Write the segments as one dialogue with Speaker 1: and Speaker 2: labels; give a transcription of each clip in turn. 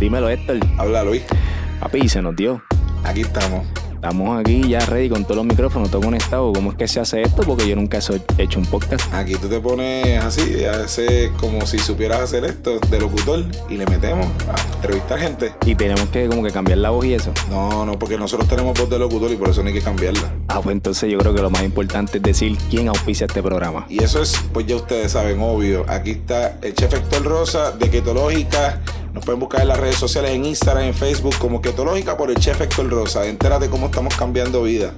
Speaker 1: Dímelo, Héctor.
Speaker 2: Habla Luis.
Speaker 1: Papi, se nos dio.
Speaker 2: Aquí estamos.
Speaker 1: Estamos aquí ya ready con todos los micrófonos, todo conectado. ¿Cómo es que se hace esto? Porque yo nunca he hecho un podcast.
Speaker 2: Aquí tú te pones así, hace como si supieras hacer esto de locutor y le metemos a entrevistar gente.
Speaker 1: Y tenemos que como que cambiar la voz y eso.
Speaker 2: No, no, porque nosotros tenemos voz de locutor y por eso no hay que cambiarla.
Speaker 1: Ah, pues entonces yo creo que lo más importante es decir quién auspicia este programa.
Speaker 2: Y eso es, pues ya ustedes saben, obvio. Aquí está el chef Héctor Rosa de Ketológica nos pueden buscar en las redes sociales, en Instagram, en Facebook, como Ketológica por el chef Héctor Rosa. Entérate cómo estamos cambiando vida.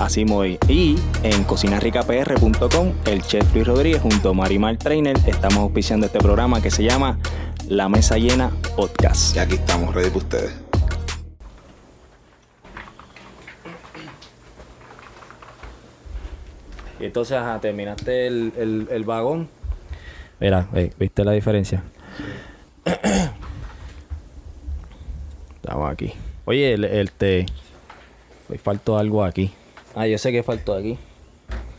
Speaker 1: Así muy. Y en cocinarricapr.com, el chef Luis Rodríguez junto a Marimar Trainer estamos auspiciando este programa que se llama La Mesa Llena Podcast.
Speaker 2: Y aquí estamos, ready para ustedes.
Speaker 1: Y entonces, ajá, terminaste el, el, vagón. Mira, ¿viste la diferencia? Estamos aquí. Oye, el, el te. Faltó algo aquí. Ah, yo sé que faltó aquí.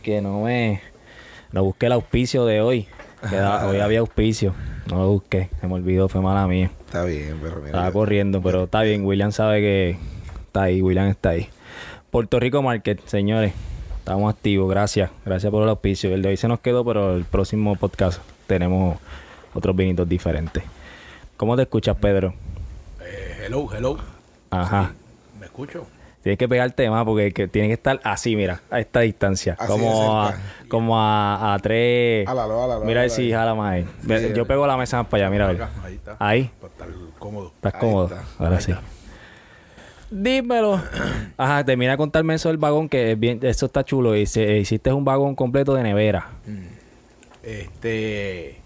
Speaker 1: Que no me. No busqué el auspicio de hoy. hoy había auspicio. No lo busqué. Se me olvidó, fue mala mía.
Speaker 2: Está bien, pero mira.
Speaker 1: Estaba corriendo, pero está bien. William sabe que está ahí. William está ahí. Puerto Rico Market, señores. Estamos activos. Gracias. Gracias por el auspicio. El de hoy se nos quedó, pero el próximo podcast tenemos otros vinitos diferentes. ¿Cómo te escuchas, Pedro?
Speaker 3: Hello, hello.
Speaker 1: Ajá.
Speaker 3: ¿Me escucho?
Speaker 1: Tienes que pegarte más porque tiene que estar así, mira, a esta distancia. como a, como a, a tres. mira si jala más ahí. Yo pego la mesa más para allá, mira. ahí está. Ahí.
Speaker 3: Para estar cómodo.
Speaker 1: Estás cómodo. Ahora sí. Dímelo. Ajá, termina de contarme eso del vagón, que bien, eso está chulo. Y se, hiciste un vagón completo de nevera. Mm.
Speaker 3: Este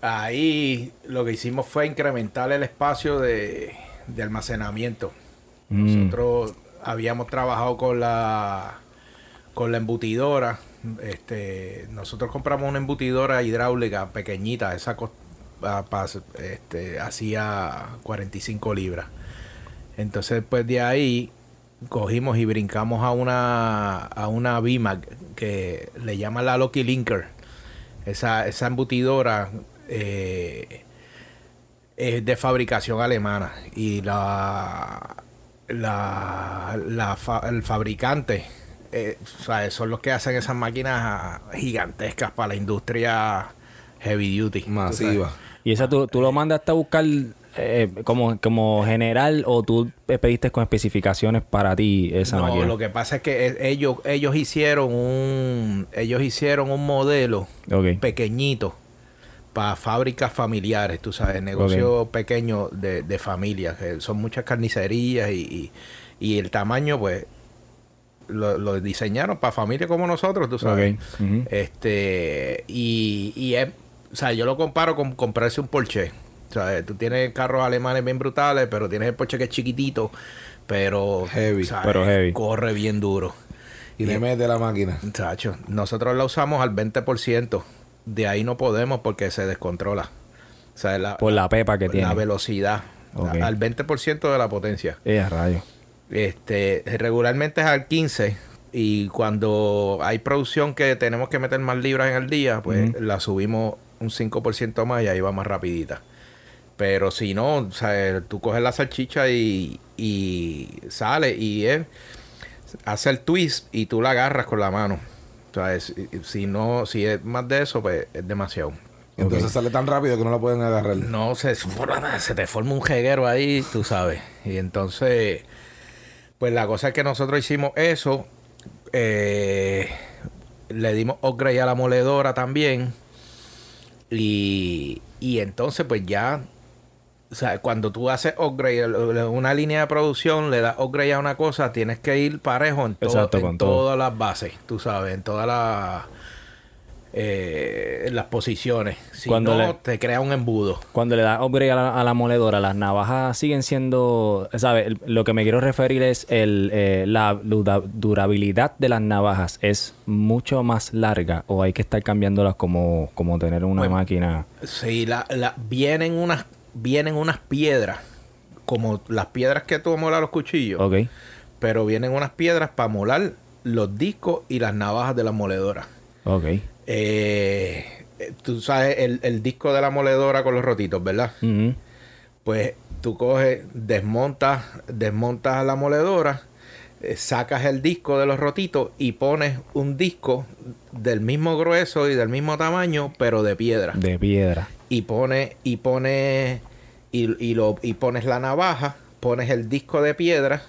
Speaker 3: ahí lo que hicimos fue incrementar el espacio de, almacenamiento. Mm. Nosotros habíamos trabajado con la con la embutidora. Este, nosotros compramos una embutidora hidráulica pequeñita, esa este, hacía 45 libras. Entonces, pues de ahí cogimos y brincamos a una a una BIMAC que le llaman la Loki Linker. Esa, esa embutidora eh, es de fabricación alemana y la, la, el fabricante eh, son los que hacen esas máquinas gigantescas para la industria heavy duty.
Speaker 2: Masiva.
Speaker 1: ¿Y esa tú, tú lo mandaste a buscar eh, como, como general o tú pediste con especificaciones para ti esa no, máquina?
Speaker 3: lo que pasa es que ellos, ellos hicieron un ellos hicieron un modelo pequeñito para fábricas familiares, tú sabes, negocios pequeños de, de familias, son muchas carnicerías y, el tamaño, pues, lo, diseñaron para familias como nosotros, tú sabes. Este, y, y es, o sea, yo lo comparo con comprarse un Porsche. O sea, tú tienes carros alemanes bien brutales, pero tienes el Porsche que es chiquitito, pero,
Speaker 2: heavy,
Speaker 1: pero heavy.
Speaker 3: corre bien duro.
Speaker 2: Y, le mete la máquina.
Speaker 3: Chacho, nosotros la usamos al 20% de ahí no podemos porque se descontrola.
Speaker 1: O sea, la, por la pepa que tiene.
Speaker 3: La velocidad. al 20% de la potencia.
Speaker 1: Eh, rayo.
Speaker 3: Este, regularmente es al 15 y cuando hay producción que tenemos que meter más libras en el día, pues la subimos un 5% más y ahí va más rapidita. Pero si no, o sea, tú coges la salchicha y, y sale y es, hace el twist y tú la agarras con la mano. O sea, si no, si es más de eso, pues es demasiado.
Speaker 2: Entonces sale tan rápido que no la pueden agarrar.
Speaker 3: No, se, se te forma un jeguero ahí, tú sabes. Y entonces, pues la cosa es que nosotros hicimos eso. Eh, le dimos upgrade a la moledora también. Y, y entonces, pues ya o sea, cuando tú haces upgrade, una línea de producción, le das upgrade a una cosa, tienes que ir parejo en, todas las bases, tú sabes, en todas las eh, las posiciones. Si cuando no, te crea un embudo.
Speaker 1: Cuando le das upgrade a la, moledora, las navajas siguen siendo, ¿sabes? Lo que me quiero referir es el, eh, la durabilidad de las navajas es mucho más larga o hay que estar cambiándolas como, como tener una pues, máquina.
Speaker 3: Sí, la, la, vienen unas vienen unas piedras, como las piedras que tú molar los cuchillos.
Speaker 1: Ok.
Speaker 3: Pero vienen unas piedras para molar los discos y las navajas de la moledora.
Speaker 1: Ok.
Speaker 3: Eh, tú sabes el, disco de la moledora con los rotitos, ¿verdad? pues tú coges, desmontas, desmontas la moledora, eh, sacas el disco de los rotitos y pones un disco del mismo grueso y del mismo tamaño, pero de piedra.
Speaker 1: De piedra.
Speaker 3: Y pones, y pones, y, lo, y pones la navaja, pones el disco de piedra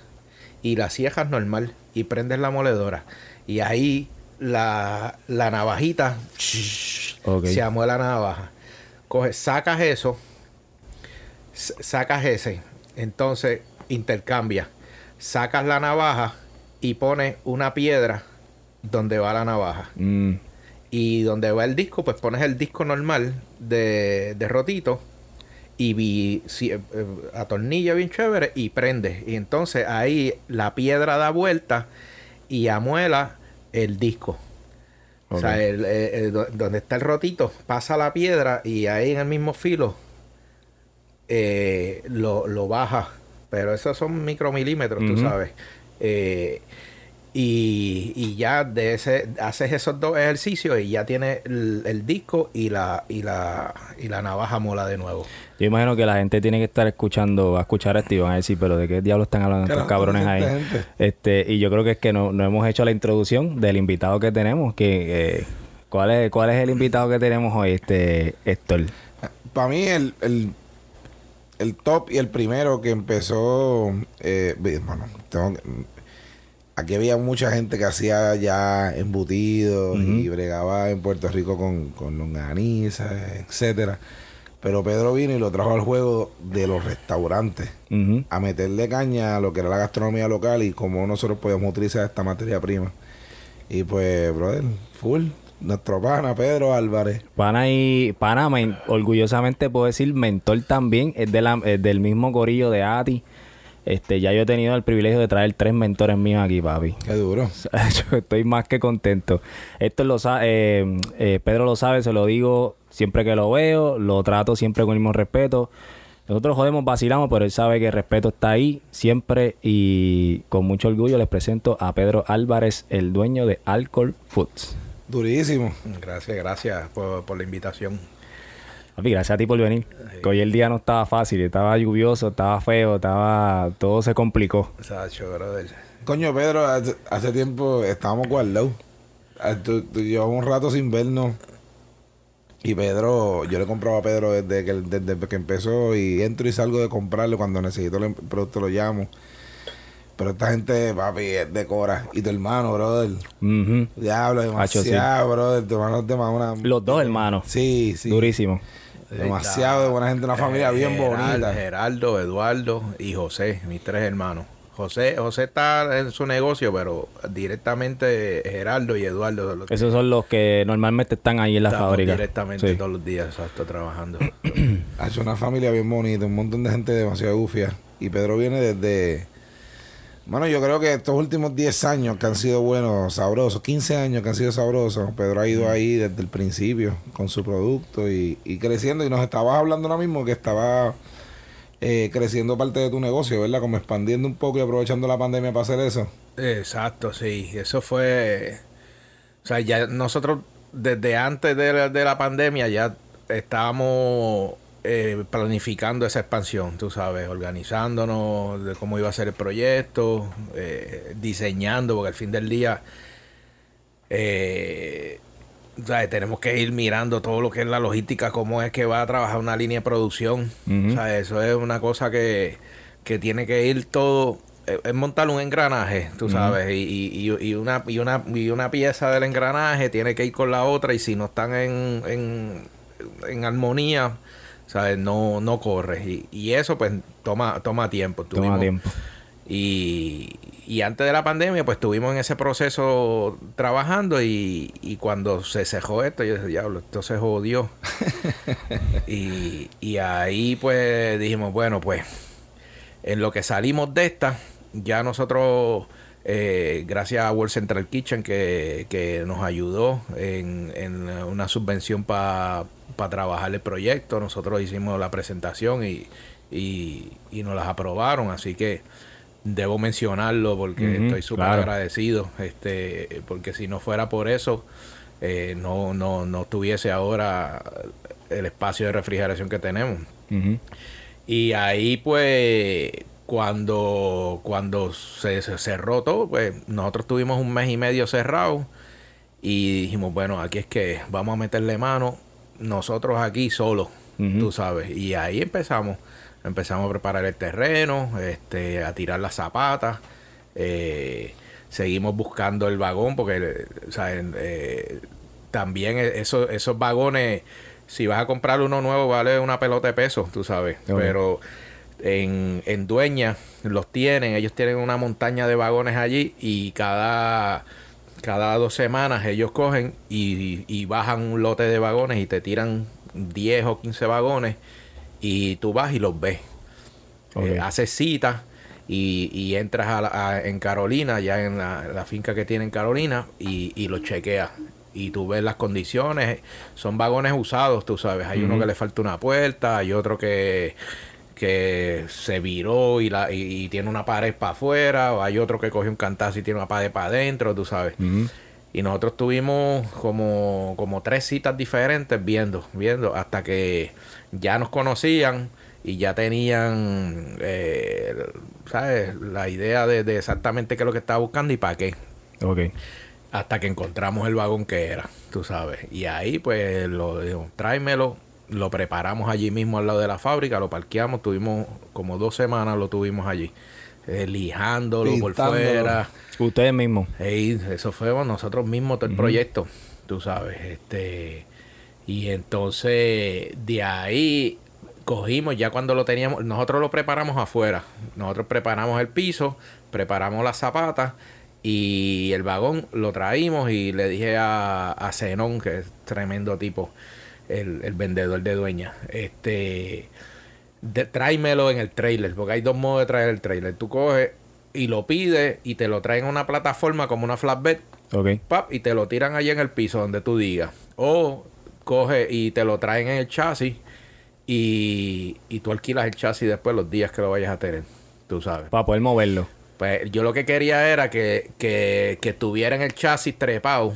Speaker 3: y la ciejas normal y prendes la moledora. Y ahí la, la navajita se amó la navaja. Coges, sacas eso, sacas ese, entonces intercambia sacas la navaja y pones una piedra donde va la navaja. Mm. Y donde va el disco, pues pones el disco normal de, de rotito y vi, si, eh, atornilla bien chévere y prende. Y entonces ahí la piedra da vuelta y amuela el disco. O sea, donde está el rotito, pasa la piedra y ahí en el mismo filo eh, lo, lo baja pero esos son micromilímetros, tú sabes. Eh, y, ya de ese haces esos dos ejercicios y ya tienes el, disco y la, y la y la navaja mola de nuevo.
Speaker 1: Yo imagino que la gente tiene que estar escuchando, va a escuchar esto y van a decir, pero ¿de qué diablo están hablando estos cabrones ahí? Este, y yo creo que es que no, no hemos hecho la introducción del invitado que tenemos, que eh, ¿cuál es, cuál es el invitado que tenemos hoy, este Héctor?
Speaker 2: Para mí el el top y el primero que empezó, eh, bueno, aquí había mucha gente que hacía ya embutidos y bregaba en Puerto Rico con, con longaniza, etcétera. Pero Pedro vino y lo trajo al juego de los restaurantes, a meterle caña a lo que era la gastronomía local y cómo nosotros podemos utilizar esta materia prima. Y pues, brother, full. Nuestro pana Pedro Álvarez.
Speaker 1: Pana y pana, orgullosamente puedo decir mentor también, es, de la, del mismo corillo de Ati. Este, ya yo he tenido el privilegio de traer tres mentores míos aquí, papi.
Speaker 2: Qué duro.
Speaker 1: yo estoy más que contento. Esto lo sabe, eh, eh, Pedro lo sabe, se lo digo siempre que lo veo, lo trato siempre con el mismo respeto. Nosotros jodemos, vacilamos, pero él sabe que el respeto está ahí siempre y con mucho orgullo les presento a Pedro Álvarez, el dueño de Alcohol Foods.
Speaker 2: Durísimo.
Speaker 3: Gracias, gracias por, la invitación.
Speaker 1: Papi, gracias a ti por venir. Que hoy el día no estaba fácil, estaba lluvioso, estaba feo, estaba todo se complicó.
Speaker 2: Coño, Pedro, hace, tiempo estábamos guardados. Ah, llevamos un rato sin vernos. Y Pedro, yo le compraba a Pedro desde que, desde que empezó y entro y salgo de comprarle. Cuando necesito el producto lo llamo. Pero esta gente, papi, es de Cora. Y tu hermano, brother. Diablo, demasiado, brother. Tu hermano te una...
Speaker 1: Los dos hermanos.
Speaker 2: Sí, sí.
Speaker 1: Durísimo.
Speaker 2: Demasiado de buena gente, una familia bien bonita.
Speaker 3: Geraldo, Eduardo y José, mis tres hermanos. José, José está en su negocio, pero directamente Geraldo y Eduardo.
Speaker 1: Esos son los que normalmente están ahí en la fábrica.
Speaker 3: Directamente todos los días, exacto, trabajando.
Speaker 2: ha hecho una familia bien bonita, un montón de gente demasiado gufia. Y Pedro viene desde bueno, yo creo que estos últimos 10 años que han sido buenos, sabrosos, 15 años que han sido sabrosos, Pedro ha ido ahí desde el principio con su producto y, creciendo. Y nos estabas hablando ahora mismo que estaba eh, creciendo parte de tu negocio, ¿verdad? Como expandiendo un poco y aprovechando la pandemia para hacer eso.
Speaker 3: Exacto, sí. Eso fue. O sea, ya nosotros desde antes de de la pandemia ya estábamos eh, planificando esa expansión, tú sabes, organizándonos de cómo iba a ser el proyecto, eh, diseñando, porque al fin del día eh, tenemos que ir mirando todo lo que es la logística, cómo es que va a trabajar una línea de producción. o sea, eso es una cosa que, que tiene que ir todo es montar un engranaje, tú sabes, y, y, una, y, una, y una pieza del engranaje tiene que ir con la otra y si no están en, en, en armonía, ¿sabes? No, no corres. Y, y eso pues toma, toma tiempo.
Speaker 1: toma tiempo.
Speaker 3: Y, y, antes de la pandemia pues estuvimos en ese proceso trabajando y, y cuando se cejó esto, yo dije, diablo, esto se jodió. y, y ahí pues dijimos, bueno, pues en lo que salimos de esta, ya nosotros... Eh, gracias a World Central Kitchen que, que nos ayudó en, en una subvención para para trabajar el proyecto. Nosotros hicimos la presentación y, y, nos las aprobaron, así que debo mencionarlo porque estoy súper agradecido, este, porque si no fuera por eso, eh, no, no, no tuviese ahora el espacio de refrigeración que tenemos. Y ahí pues cuando, cuando se, cerró todo, pues nosotros tuvimos un mes y medio cerrado y dijimos, bueno, aquí es que vamos a meterle mano nosotros aquí solos, tú sabes. Y ahí empezamos, empezamos a preparar el terreno, este, a tirar las zapatas. Eh, seguimos buscando el vagón porque eh, también e, eso, esos vagones, si vas a comprar uno nuevo, vale una pelota de peso, tú sabes. Pero en, en Dueña los tienen, ellos tienen una montaña de vagones allí y cada, cada dos semanas ellos cogen y, bajan un lote de vagones y te tiran 10 o 15 vagones y tú vas y los ves. Eh, haces citas y, y, entras a, en Carolina, ya en la, finca que tiene en Carolina, y, y los chequeas. Y tú ves las condiciones. Son vagones usados, tú sabes. Hay uno que le falta una puerta, hay otro que que se viró y, la, y, tiene una pared para afuera, o hay otro que coge un cantazo y tiene una pared para adentro, tú sabes. Y nosotros tuvimos como, como tres citas diferentes viendo, viendo, hasta que ya nos conocían y ya tenían, eh, ¿sabes? La idea de, exactamente qué es lo que estaba buscando y para qué.
Speaker 1: Ok.
Speaker 3: Hasta que encontramos el vagón que era, tú sabes. Y ahí pues lo dijo, tráemelo lo preparamos allí mismo al lado de la fábrica, lo parqueamos, tuvimos como dos semanas lo tuvimos allí, eh, lijándolo por fuera.
Speaker 1: Ustedes mismos.
Speaker 3: eso fue nosotros mismos todo el proyecto, tú sabes. este Y entonces de ahí cogimos, ya cuando lo teníamos, nosotros lo preparamos afuera, nosotros preparamos el piso, preparamos las zapatas y el vagón lo traímos y le dije a, a Zenón, que es tremendo tipo, el, vendedor de dueña. Este, tráemelo en el trailer, porque hay dos modos de traer el trailer. Tú coges y lo pides y te lo traen a una plataforma como una flatbed.
Speaker 1: Ok.
Speaker 3: Pap, y te lo tiran allí en el piso donde tú digas. O coge y te lo traen en el chasis y, y tú alquilas el chasis después los días que lo vayas a tener. Tú sabes.
Speaker 1: Para poder moverlo.
Speaker 3: Pues yo lo que quería era que, que, que tuviera en el chasis trepado.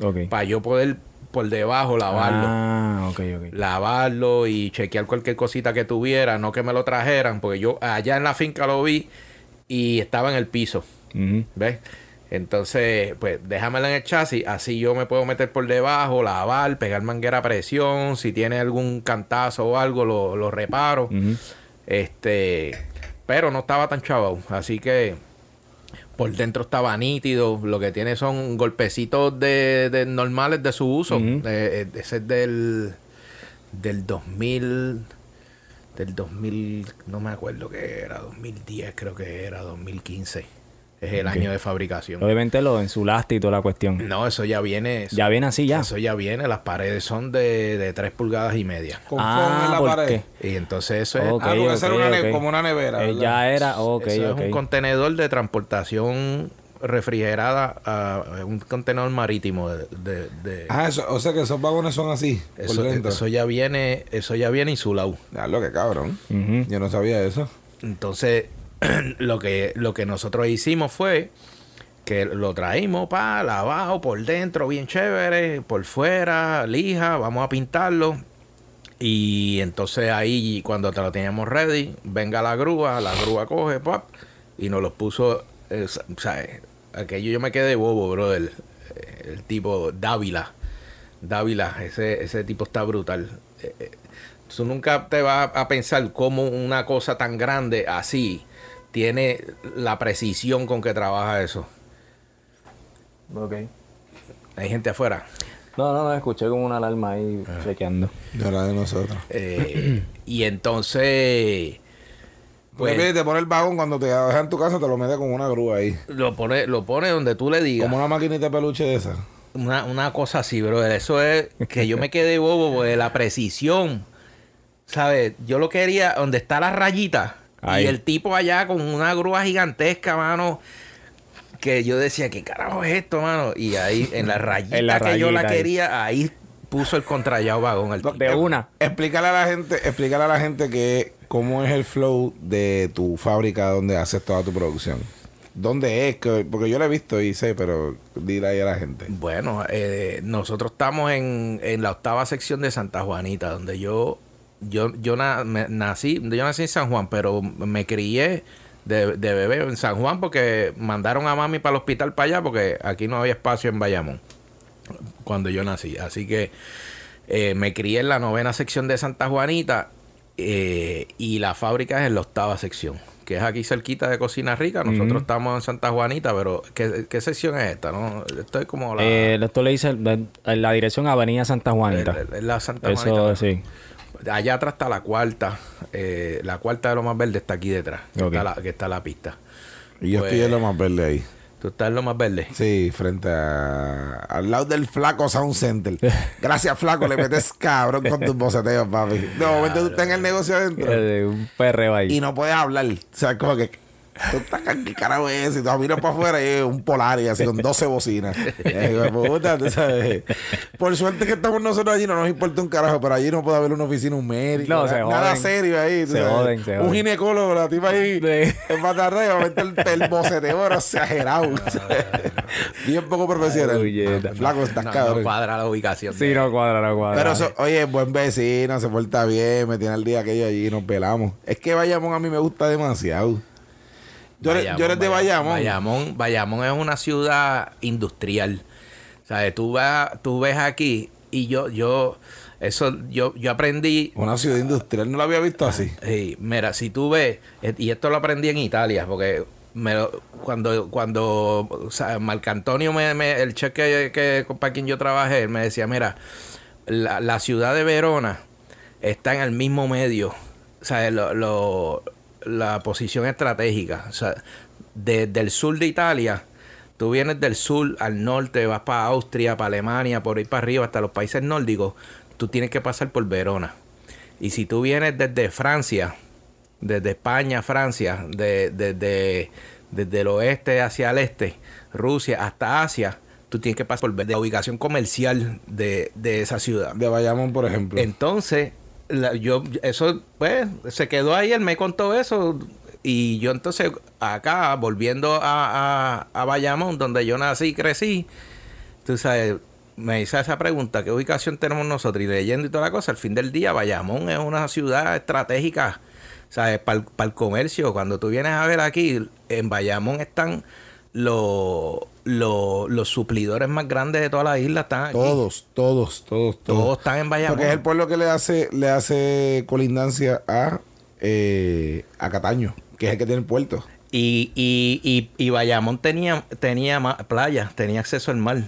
Speaker 1: Okay.
Speaker 3: Para yo poder por debajo, lavarlo.
Speaker 1: Ah, ok, ok.
Speaker 3: Lavarlo y chequear cualquier cosita que tuviera, no que me lo trajeran, porque yo allá en la finca lo vi y estaba en el piso. ¿Ves? Entonces, pues déjamela en el chasis, así yo me puedo meter por debajo, lavar, pegar manguera a presión, si tiene algún cantazo o algo, lo, lo reparo. Este, pero no estaba tan chavo, así que por dentro estaba nítido. Lo que tiene son golpecitos de, normales de su uso. Eh, ese es del, del 2000. Del 2000, no me acuerdo qué era, 2010 creo que era, 2015. Es el año de fabricación.
Speaker 1: Obviamente lo en su lastre y toda la cuestión.
Speaker 3: No, eso ya viene.
Speaker 1: ya viene así ya.
Speaker 3: Eso ya viene. Las paredes son de, de 3 pulgadas y media.
Speaker 1: Con ah, en la pared.
Speaker 3: Y entonces eso es.
Speaker 2: ah, como una nevera.
Speaker 1: Eh, ya era. Ok,
Speaker 3: eso es un contenedor de transportación refrigerada a un contenedor marítimo de, de,
Speaker 2: ah eso, o sea que esos vagones son así
Speaker 3: eso, eso ya viene eso ya viene insulado
Speaker 2: ya lo que cabrón yo no sabía eso
Speaker 3: entonces lo, que, lo que nosotros hicimos fue que lo traímos para lavado por dentro, bien chévere, por fuera, lija, vamos a pintarlo. Y entonces ahí, cuando te lo teníamos ready, venga la grúa, la grúa coge, pop, y nos lo puso. Eh, aquello yo me quedé bobo, bro. El, el tipo Dávila. Dávila, ese, ese tipo está brutal. Eh, eh, tú nunca te vas a pensar cómo una cosa tan grande así tiene la precisión con que trabaja eso.
Speaker 1: Ok.
Speaker 3: Hay gente afuera.
Speaker 1: No, no, no, escuché como una alarma ahí ah. chequeando.
Speaker 2: De la de nosotros.
Speaker 3: Eh, y entonces.
Speaker 2: Pues, te pone el vagón cuando te dejas en tu casa, te lo mete con una grúa ahí.
Speaker 3: Lo pone, lo pone donde tú le digas.
Speaker 2: Como una maquinita de peluche de esa.
Speaker 3: Una, una cosa así, bro. Eso es que yo me quedé bobo de la precisión. ¿Sabes? Yo lo quería donde está la rayita. Y el tipo allá con una grúa gigantesca, mano. Que yo decía, ¿qué carajo es esto, mano? Y ahí, en la rayita, que yo la quería, ahí puso el contrallado vagón. El
Speaker 1: de una.
Speaker 2: Explícale a la gente, explícale a la gente que cómo es el flow de tu fábrica donde haces toda tu producción. ¿Dónde es? Porque yo lo he visto y sé, pero dile ahí a la gente.
Speaker 3: Bueno, eh, nosotros estamos en, en la octava sección de Santa Juanita, donde yo yo, yo nací, yo nací en San Juan, pero me crié de, de bebé en San Juan porque mandaron a mami para el hospital para allá porque aquí no había espacio en Bayamón cuando yo nací. Así que eh, me crié en la novena sección de Santa Juanita eh, y la fábrica es en la octava sección, que es aquí cerquita de Cocina Rica. Nosotros estamos en Santa Juanita, pero ¿qué, sección es esta? No? Esto es como la...
Speaker 1: Eh, esto le dice la, dirección Avenida Santa Juanita.
Speaker 3: la Santa Eso, sí. Allá atrás está la cuarta. Eh, la cuarta de lo más verde está aquí detrás. Que, está, la, pista.
Speaker 2: Y yo estoy en lo más verde ahí.
Speaker 3: ¿Tú estás en lo más verde?
Speaker 2: Sí, frente a... Al lado del Flaco Sound Center. Gracias, Flaco. le metes cabrón con tus boceteos, papi. De momento tú estás en el negocio adentro.
Speaker 1: un perreo ahí.
Speaker 2: Y no puedes hablar. O sea, como que ¿qué carajo es? Y tú miras para afuera y es un Polaris así con 12 bocinas. puta, ¿tú sabes? Por suerte que estamos nosotros allí, no nos importa un carajo, pero allí no puede haber una oficina, un médico. No, nada, nada serio ahí. Se joden, se Un ginecólogo, la tipa ahí en patarreo, el, el boceteo exagerado. Bien poco profesional. Flaco, estás
Speaker 3: no, No cuadra la ubicación.
Speaker 1: Sí, no cuadra, no cuadra.
Speaker 2: Pero, oye, buen vecino, se porta bien, me tiene el día aquello allí, nos pelamos. Es que Bayamón a mí me gusta demasiado. Yo, eres, de Bayamón.
Speaker 3: Bayamón. Bayamón es una ciudad industrial. O sea, tú, vas, tú ves aquí y yo, yo, eso, yo, yo aprendí.
Speaker 2: Una ciudad industrial, no lo había visto así.
Speaker 3: Sí, mira, si tú ves, eh, y esto lo aprendí en Italia, porque me cuando, cuando o sea, Marcantonio, me, el cheque que, para quien yo trabajé, él me decía, mira, la, la ciudad de Verona está en el mismo medio. O sea, lo, la posición estratégica. O sea, desde el sur de Italia, tú vienes del sur al norte, vas para Austria, para Alemania, por ahí para arriba, hasta los países nórdicos, tú tienes que pasar por Verona. Y si tú vienes desde Francia, desde España, Francia, desde el oeste hacia el este, Rusia hasta Asia, tú tienes que pasar por la ubicación comercial de, de esa ciudad.
Speaker 2: De Bayamón, por ejemplo.
Speaker 3: Entonces, yo, eso, pues, se quedó ahí, él me contó eso. Y yo entonces, acá, volviendo a, a, Bayamón, donde yo nací y crecí, tú sabes, me hice esa pregunta, ¿qué ubicación tenemos nosotros? Y leyendo y toda la cosa, al fin del día, Bayamón es una ciudad estratégica, ¿sabes? Para el comercio. Cuando tú vienes a ver aquí, en Bayamón están los los suplidores más grandes de toda la isla están aquí.
Speaker 2: Todos, todos, todos,
Speaker 3: todos. están en Bayamón.
Speaker 2: Porque es el pueblo que le hace, le hace colindancia a, eh, a Cataño, que es el que tiene el puerto.
Speaker 3: Y, y, y, y Bayamón tenía, tenía playa, tenía acceso al mar.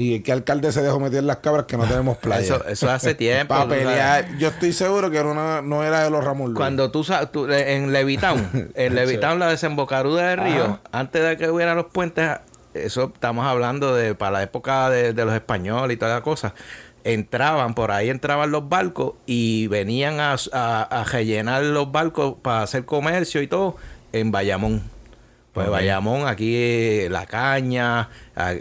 Speaker 2: ¿Y qué alcalde se dejó meter las cabras que no tenemos playa?
Speaker 3: Eso, eso hace tiempo.
Speaker 2: Para pelear. Yo estoy seguro que no, no era de los Ramos
Speaker 3: Cuando tú, tú en Levitown, en Levitown, la desembocadura del río, antes de que hubiera los puentes, eso estamos hablando de para la época de, los españoles y toda la cosa. Entraban, por ahí entraban los barcos y venían a, a, rellenar los barcos para hacer comercio y todo en Bayamón. Pues Bayamón, aquí la caña,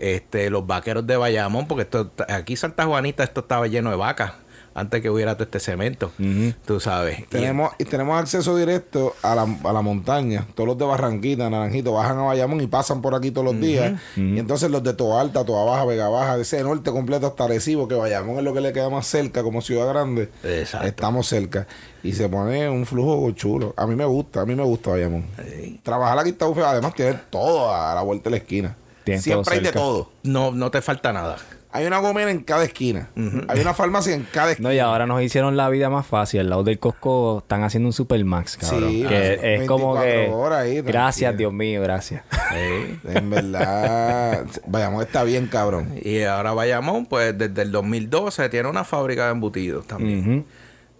Speaker 3: este, los vaqueros de Bayamón, porque esto, aquí Santa Juanita esto estaba lleno de vacas antes que hubiera todo este cemento. Tú sabes.
Speaker 2: Tenemos, y, tenemos acceso directo a la, a la, montaña. Todos los de Barranquita, Naranjito, bajan a Bayamón y pasan por aquí todos los días. Y entonces los de Toa Alta, Toa Baja, Vega Baja, de ese norte completo hasta Recibo, que Bayamón es lo que le queda más cerca como ciudad grande. Exacto. Estamos cerca. Y se pone un flujo chulo. A mí me gusta, a mí me gusta Bayamón. Trabajar aquí está además tiene todo a la vuelta de la esquina. Siempre hay de todo.
Speaker 3: No, no te falta nada.
Speaker 2: Hay una gomera en cada esquina. Hay una farmacia en cada esquina.
Speaker 1: No, y ahora nos hicieron la vida más fácil. Al lado del Costco están haciendo un Supermax, cabrón. Sí, que es como que... Ahí, gracias, Dios mío, gracias.
Speaker 2: En verdad, Bayamón está bien, cabrón.
Speaker 3: Y ahora Bayamón, pues desde el 2012 tiene una fábrica de embutidos también.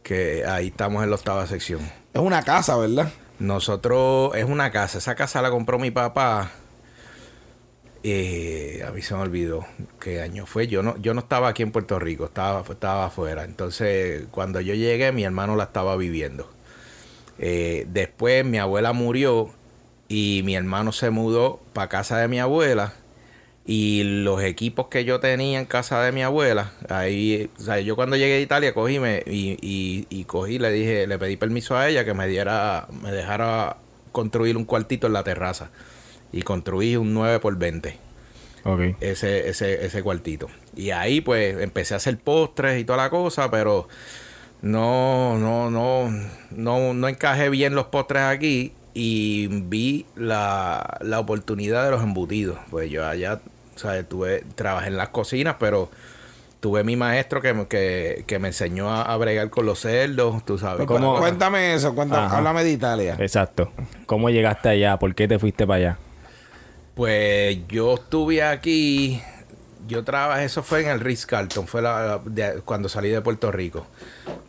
Speaker 3: Que ahí estamos en la octava sección.
Speaker 2: Es una casa, ¿verdad?
Speaker 3: Nosotros, es una casa. Esa casa la compró mi papá eh, a mí se me olvidó qué año fue. Yo no, yo no estaba aquí en Puerto Rico, estaba, estaba afuera. Entonces, cuando yo llegué, mi hermano la estaba viviendo. Eh, después mi abuela murió y mi hermano se mudó para casa de mi abuela. Y los equipos que yo tenía en casa de mi abuela, ahí, o sea, yo cuando llegué a Italia cogí me, y, y, cogí, le dije, le pedí permiso a ella que me diera, me dejara construir un cuartito en la terraza y construí un 9 por 20. Okay. Ese, ese, ese cuartito. Y ahí pues empecé a hacer postres y toda la cosa, pero no, no, no, no, no encajé bien los postres aquí y vi la, la oportunidad de los embutidos. Pues yo allá, ¿sabes? Tuve, trabajé en las cocinas, pero tuve mi maestro que, que, que me enseñó a, bregar con los cerdos, tú sabes.
Speaker 2: ¿Cómo? Cuéntame eso, cuéntame, háblame de Italia.
Speaker 1: Exacto. ¿Cómo llegaste allá? ¿Por qué te fuiste para allá?
Speaker 3: Pues yo estuve aquí, yo trabajé, eso fue en el Ritz Carlton, fue la, cuando salí de Puerto Rico.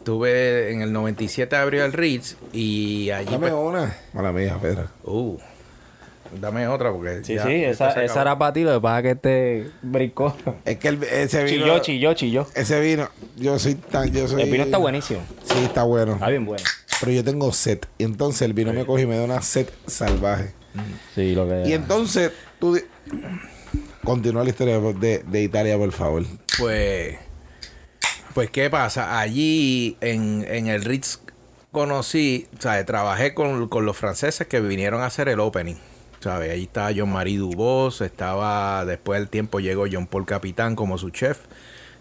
Speaker 3: Tuve en el 97 abrió el Ritz y allí...
Speaker 2: Dame pues una. Mala mía, Pedro.
Speaker 3: Uh. Dame otra porque.
Speaker 1: Sí, sí, esa, esa era para ti, lo que pasa es que este brincó.
Speaker 2: Es que el, ese vino.
Speaker 1: Chilló, chilló, chilló.
Speaker 2: Ese vino, yo soy tan. Yo soy,
Speaker 1: el vino está buenísimo.
Speaker 2: Sí, está bueno.
Speaker 1: Está bien bueno.
Speaker 2: Pero yo tengo set. Y entonces el vino me coge y me da una set salvaje.
Speaker 1: Sí, lo que.
Speaker 2: Y entonces tú. Continúa la historia de, de Italia, por favor.
Speaker 3: Pues. Pues, ¿qué pasa? Allí en, en el Ritz conocí, o sea, trabajé con, con los franceses que vinieron a hacer el opening. ¿sabes? Ahí estaba John Marie Dubos, estaba, después del tiempo llegó John Paul Capitán como su chef,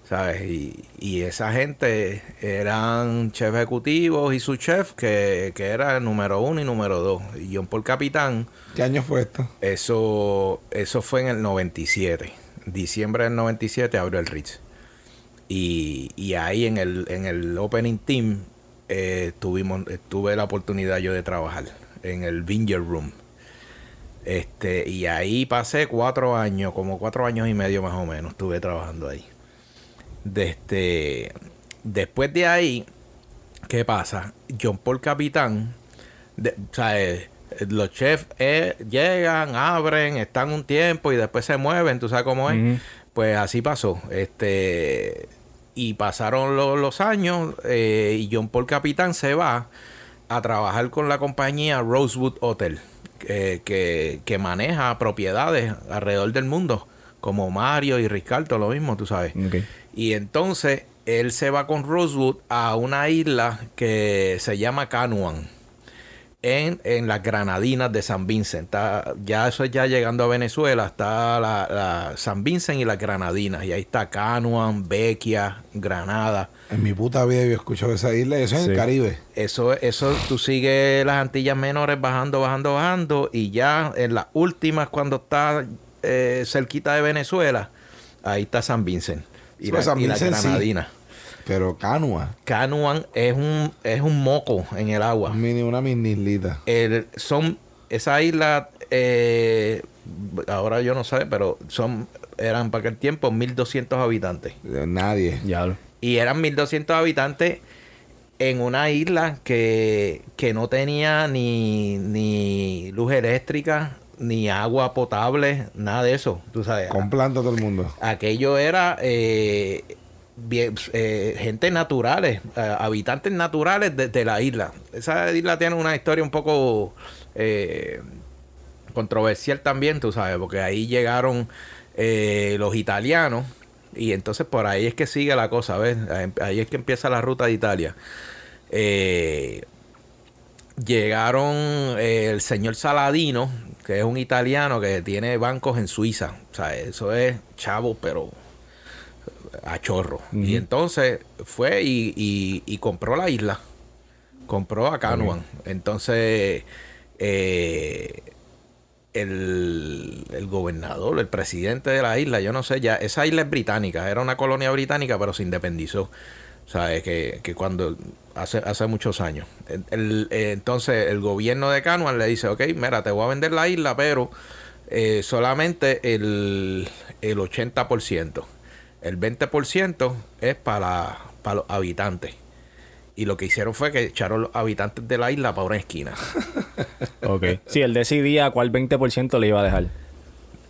Speaker 3: ¿sabes? Y, y esa gente eran chef ejecutivos y su chef que, que era el número uno y número dos. Y John Paul Capitán...
Speaker 2: ¿Qué año fue esto?
Speaker 3: Eso, eso fue en el 97. Diciembre del 97 abrió el Ritz. Y, y ahí en el, en el opening team eh, tuvimos, tuve la oportunidad yo de trabajar en el Vineyard Room. Este, y ahí pasé cuatro años, como cuatro años y medio más o menos, estuve trabajando ahí. Desde, después de ahí, ¿qué pasa? John Paul Capitán, o sea, eh, los chefs eh, llegan, abren, están un tiempo y después se mueven, tú sabes cómo es. Pues así pasó. Este, y pasaron los años eh, y John Paul Capitán se va a trabajar con la compañía Rosewood Hotel que, que, maneja propiedades alrededor del mundo, como Mario y Ricardo, lo mismo, tú sabes. Y entonces él se va con Rosewood a una isla que se llama Canuan en, en las Granadinas de San Vincent. ya eso es ya llegando a Venezuela, está la, San Vincent y las Granadinas. Y ahí está Canuan, Bequia, Granada.
Speaker 2: En mi puta vida he escuchado esa isla, eso es en el Caribe.
Speaker 3: Eso, eso, tú sigues las Antillas menores bajando, bajando, bajando. Y ya en las últimas, cuando está eh, cerquita de Venezuela, ahí está San Vincent. Y, la, Vincent, Granadinas.
Speaker 2: Pero Canua.
Speaker 3: Canuan es un, es un moco en el agua.
Speaker 2: Mini, una mini islita.
Speaker 3: son, esa isla, eh, ahora yo no sé, pero son, eran para aquel tiempo 1200 habitantes.
Speaker 2: Nadie.
Speaker 1: Ya.
Speaker 3: Y eran 1200 habitantes en una isla que, que no tenía ni, ni luz eléctrica, ni agua potable, nada de eso, tú sabes.
Speaker 2: Con planta todo el mundo.
Speaker 3: Aquello era eh, bien, eh, gente naturales, eh, habitantes naturales de, la isla. Esa isla tiene una historia un poco controversial también, tú sabes, porque ahí llegaron los italianos y entonces por ahí es que sigue la cosa, ¿ves? Ahí es que empieza la ruta de Italia. llegaron el señor Saladino, que es un italiano que tiene bancos en Suiza. O sea, eso es chavo, pero a chorro. Y entonces fue y, compró la isla. Compró a Canuan. Entonces, eh, el, el, gobernador, el presidente de la isla, yo no sé, ya, esa isla es británica, era una colonia británica, pero se independizó. Sea, que, que cuando hace, hace muchos años. El, entonces el gobierno de Canuan le dice, ok, mira, te voy a vender la isla, pero eh, solamente el, el 80%. El 20% es para, para los habitantes. Y lo que hicieron fue que echaron los habitantes de la isla para una esquina.
Speaker 1: ok. Sí, él decidía cuál 20% le iba a dejar.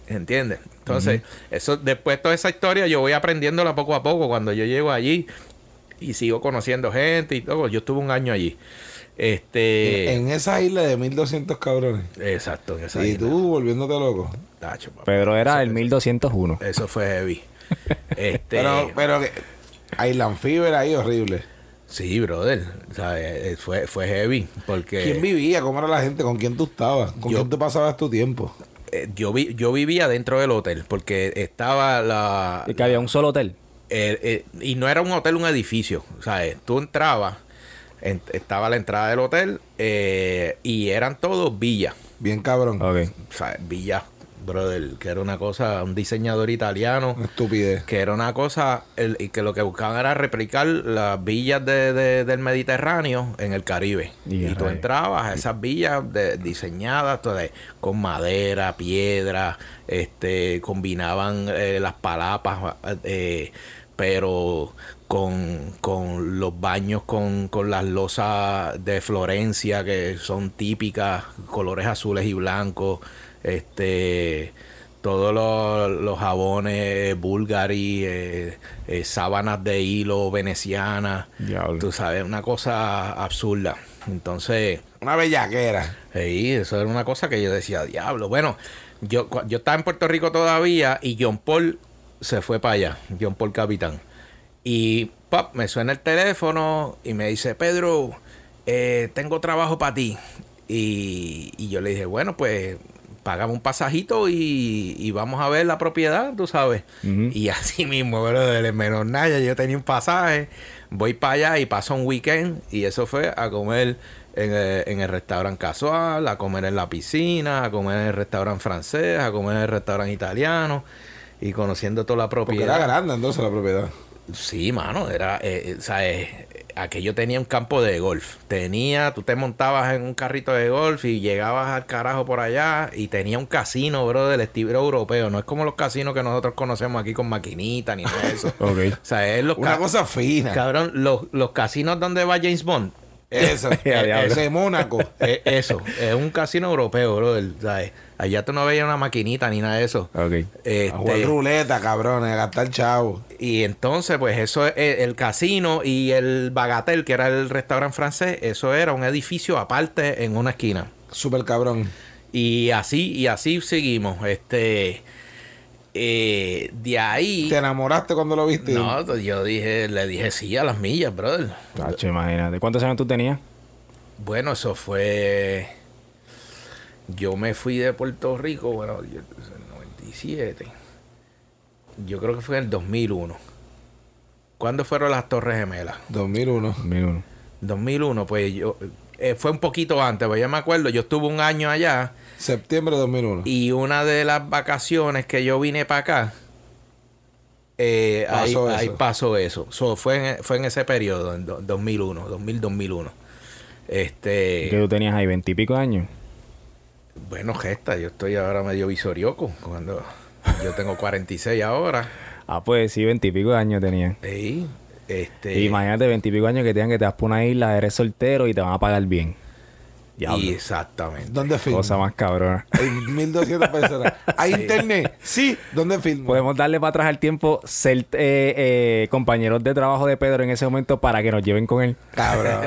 Speaker 3: ¿Entiendes? Entonces, eso, después de toda esa historia, yo voy aprendiéndola poco a poco. Cuando yo llego allí y sigo conociendo gente y todo, yo estuve un año allí. Este...
Speaker 2: En esa isla de 1200 cabrones.
Speaker 3: Exacto,
Speaker 2: en esa y tú volviéndote loco.
Speaker 1: Pedro era el 1201.
Speaker 3: Eso fue heavy.
Speaker 2: este... Pero, pero Island Fever ahí horrible.
Speaker 3: Sí, brother. Eh, fue, fue heavy. Porque...
Speaker 2: ¿Quién vivía? ¿Cómo era la gente? ¿Con quién tú estabas? ¿Con quién te pasabas tu tiempo?
Speaker 3: Eh, yo, vi, yo vivía dentro del hotel porque estaba la...
Speaker 1: ¿Y que había un solo hotel?
Speaker 3: Eh, y no era un hotel, un edificio. O sea, tú entrabas, estaba la entrada del hotel y eran todos villas.
Speaker 2: Bien cabrón.
Speaker 3: O sea, villas brother, que era una cosa, un diseñador italiano.
Speaker 2: Estupidez.
Speaker 3: Que era una cosa, y que lo que buscaban era replicar las villas de, del Mediterráneo en el Caribe. y tú entrabas a esas villas diseñadas con madera, piedra, este, combinaban eh, las palapas, eh, pero con, con, los baños con, con las losas de Florencia que son típicas, colores azules y blancos este todos los, jabones Bulgari, eh, eh, sábanas de hilo venecianas, tú sabes, una cosa absurda. Entonces...
Speaker 2: Una bellaquera.
Speaker 3: Sí, eso era una cosa que yo decía, diablo. Bueno, yo, yo estaba en Puerto Rico todavía y John Paul se fue para allá, John Paul Capitán. Y pop, me suena el teléfono y me dice, Pedro, eh, tengo trabajo para ti. Y, y yo le dije, bueno, pues pagamos un pasajito y, vamos a ver la propiedad, tú sabes. Y así mismo, brother, menos nada, yo tenía un pasaje, voy para allá y paso un weekend y eso fue a comer en el, en el restaurante casual, a comer en la piscina, a comer en el restaurante francés, a comer en el restaurante italiano y conociendo toda la propiedad.
Speaker 2: Porque era grande entonces la propiedad.
Speaker 3: Sí, mano, era, eh, eh ¿sabes? aquello tenía un campo de golf. Tenía, tú te montabas en un carrito de golf y llegabas al carajo por allá y tenía un casino, bro, del estilo europeo. No es como los casinos que nosotros conocemos aquí con maquinita ni nada de eso. O sea, es los
Speaker 2: Una cosa fina.
Speaker 3: Cabrón, los, los casinos donde va James Bond.
Speaker 2: Eso, e, ese Mónaco.
Speaker 3: E, eso, es un casino europeo, bro. ¿sabes? Allá tú no veías una maquinita ni nada de eso.
Speaker 2: Ok. Este, a ruleta, cabrón, a gastar chavo.
Speaker 3: Y entonces, pues eso, el casino y el Bagatel, que era el restaurante francés, eso era un edificio aparte en una esquina.
Speaker 2: Súper cabrón.
Speaker 3: Y así, y así seguimos. Este. Eh, de ahí.
Speaker 2: ¿Te enamoraste cuando lo viste?
Speaker 3: No, yo dije, le dije sí a las millas, brother.
Speaker 1: Tacho, imagínate. ¿Cuántos años tú tenías?
Speaker 3: Bueno, eso fue yo me fui de Puerto Rico, bueno, en el 97. Yo creo que fue en el 2001. ¿Cuándo fueron las Torres Gemelas?
Speaker 2: 2001.
Speaker 1: 2001.
Speaker 3: 2001, pues yo... Eh, fue un poquito antes, pues yo me acuerdo, yo estuve un año allá.
Speaker 2: Septiembre de 2001.
Speaker 3: Y una de las vacaciones que yo vine para acá, eh, ahí, pasó eso. fue, en, fue en ese periodo, en 2001, 2000-2001. Este...
Speaker 1: ¿Qué tú tenías ahí? ¿Veintipico años?
Speaker 3: Bueno, gesta, yo estoy ahora medio visorioco. Cuando yo tengo 46 ahora.
Speaker 1: Ah, pues sí, veintipico años tenía.
Speaker 3: Sí, este...
Speaker 1: Imagínate veintipico años que tengan que te vas por una isla, eres soltero y te van a pagar bien.
Speaker 3: Y exactamente.
Speaker 2: ¿Dónde filmo?
Speaker 1: Cosa más cabrona.
Speaker 2: Hay 1200 personas. ¿Hay internet? Sí. ¿Dónde filmo?
Speaker 1: Podemos darle para atrás al tiempo, ser eh, eh, compañeros de trabajo de Pedro en ese momento para que nos lleven con él.
Speaker 2: Cabrón.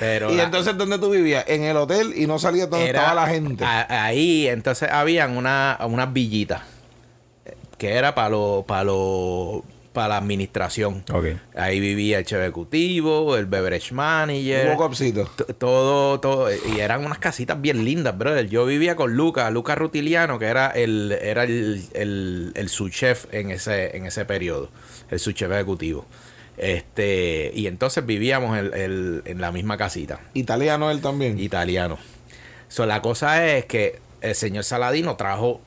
Speaker 2: y entonces, ¿dónde tú vivías? En el hotel y no salías donde estaba la gente.
Speaker 3: ahí, entonces, habían una, unas villitas que era para los para los para la administración. Ahí vivía el chef ejecutivo, el beverage manager. Todo, todo. Y eran unas casitas bien lindas, brother. Yo vivía con Luca, Luca Rutiliano, que era el, era el, el, el subchef en ese, en ese periodo. El subchef ejecutivo. Este, y entonces vivíamos en, la misma casita.
Speaker 2: ¿Italiano él también?
Speaker 3: Italiano. So, la cosa es que el señor Saladino trajo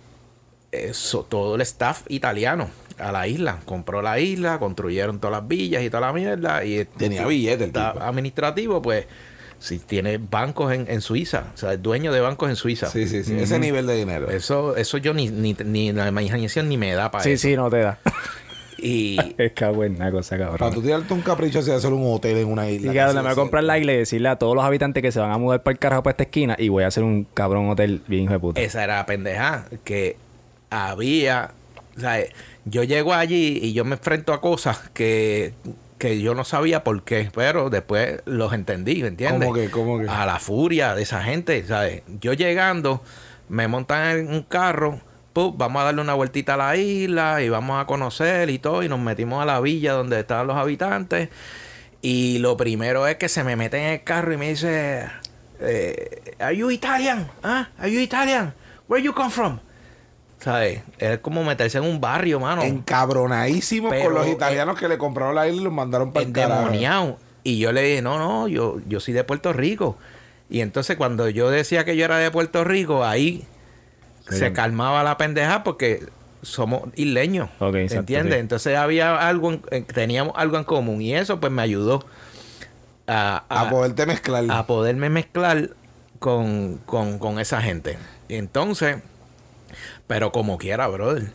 Speaker 3: eso, todo el staff italiano a la isla. Compró la isla, construyeron todas las villas y toda la mierda. Y
Speaker 2: tenía billetes.
Speaker 3: administrativo, pues si tiene bancos en, Suiza, o sea, es dueño de bancos en Suiza.
Speaker 2: Sí, sí, sí. Ese nivel de dinero.
Speaker 3: Eso, eso yo ni, ni, ni la imaginación ni me da para
Speaker 1: eso.
Speaker 3: Sí,
Speaker 1: sí, no te da.
Speaker 3: Y.
Speaker 1: es que buena cosa, cabrón.
Speaker 2: Para tú tirarte un capricho así de hacer un hotel en una isla.
Speaker 1: Y que me voy a comprar la isla y decirle a todos los habitantes que se van a mudar para el carajo para esta esquina y voy a hacer un cabrón hotel bien hijo de puta.
Speaker 3: Esa era la pendeja. Que había. O sea, yo llego allí y yo me enfrento a cosas que que yo no sabía por qué, pero después los entendí, ¿me entiendes?
Speaker 2: ¿Cómo que, cómo que?
Speaker 3: A la furia de esa gente, ¿sabes? Yo llegando, me montan en un carro vamos a darle una vueltita a la isla y vamos a conocer y todo. Y nos metimos a la villa donde estaban los habitantes. Y lo primero es que se me mete en el carro y me dice, eh, ¿Are you Italian? ¿Ah? ¿Are you Italian? Where you come from? ¿Sabes? Es como meterse en un barrio, mano.
Speaker 2: Encabronadísimo con los italianos que le compraron la isla y los mandaron para el
Speaker 3: Endemoniado. Y yo le dije, no, no, yo, yo soy de Puerto Rico. Y entonces cuando yo decía que yo era de Puerto Rico, ahí se calmaba la pendeja porque somos isleños. ¿Entiendes? Entonces había algo, teníamos algo en común. Y eso pues me ayudó
Speaker 2: a, a, poderte mezclar.
Speaker 3: A poderme mezclar con, con, con esa gente. Entonces, pero como quiera, brother.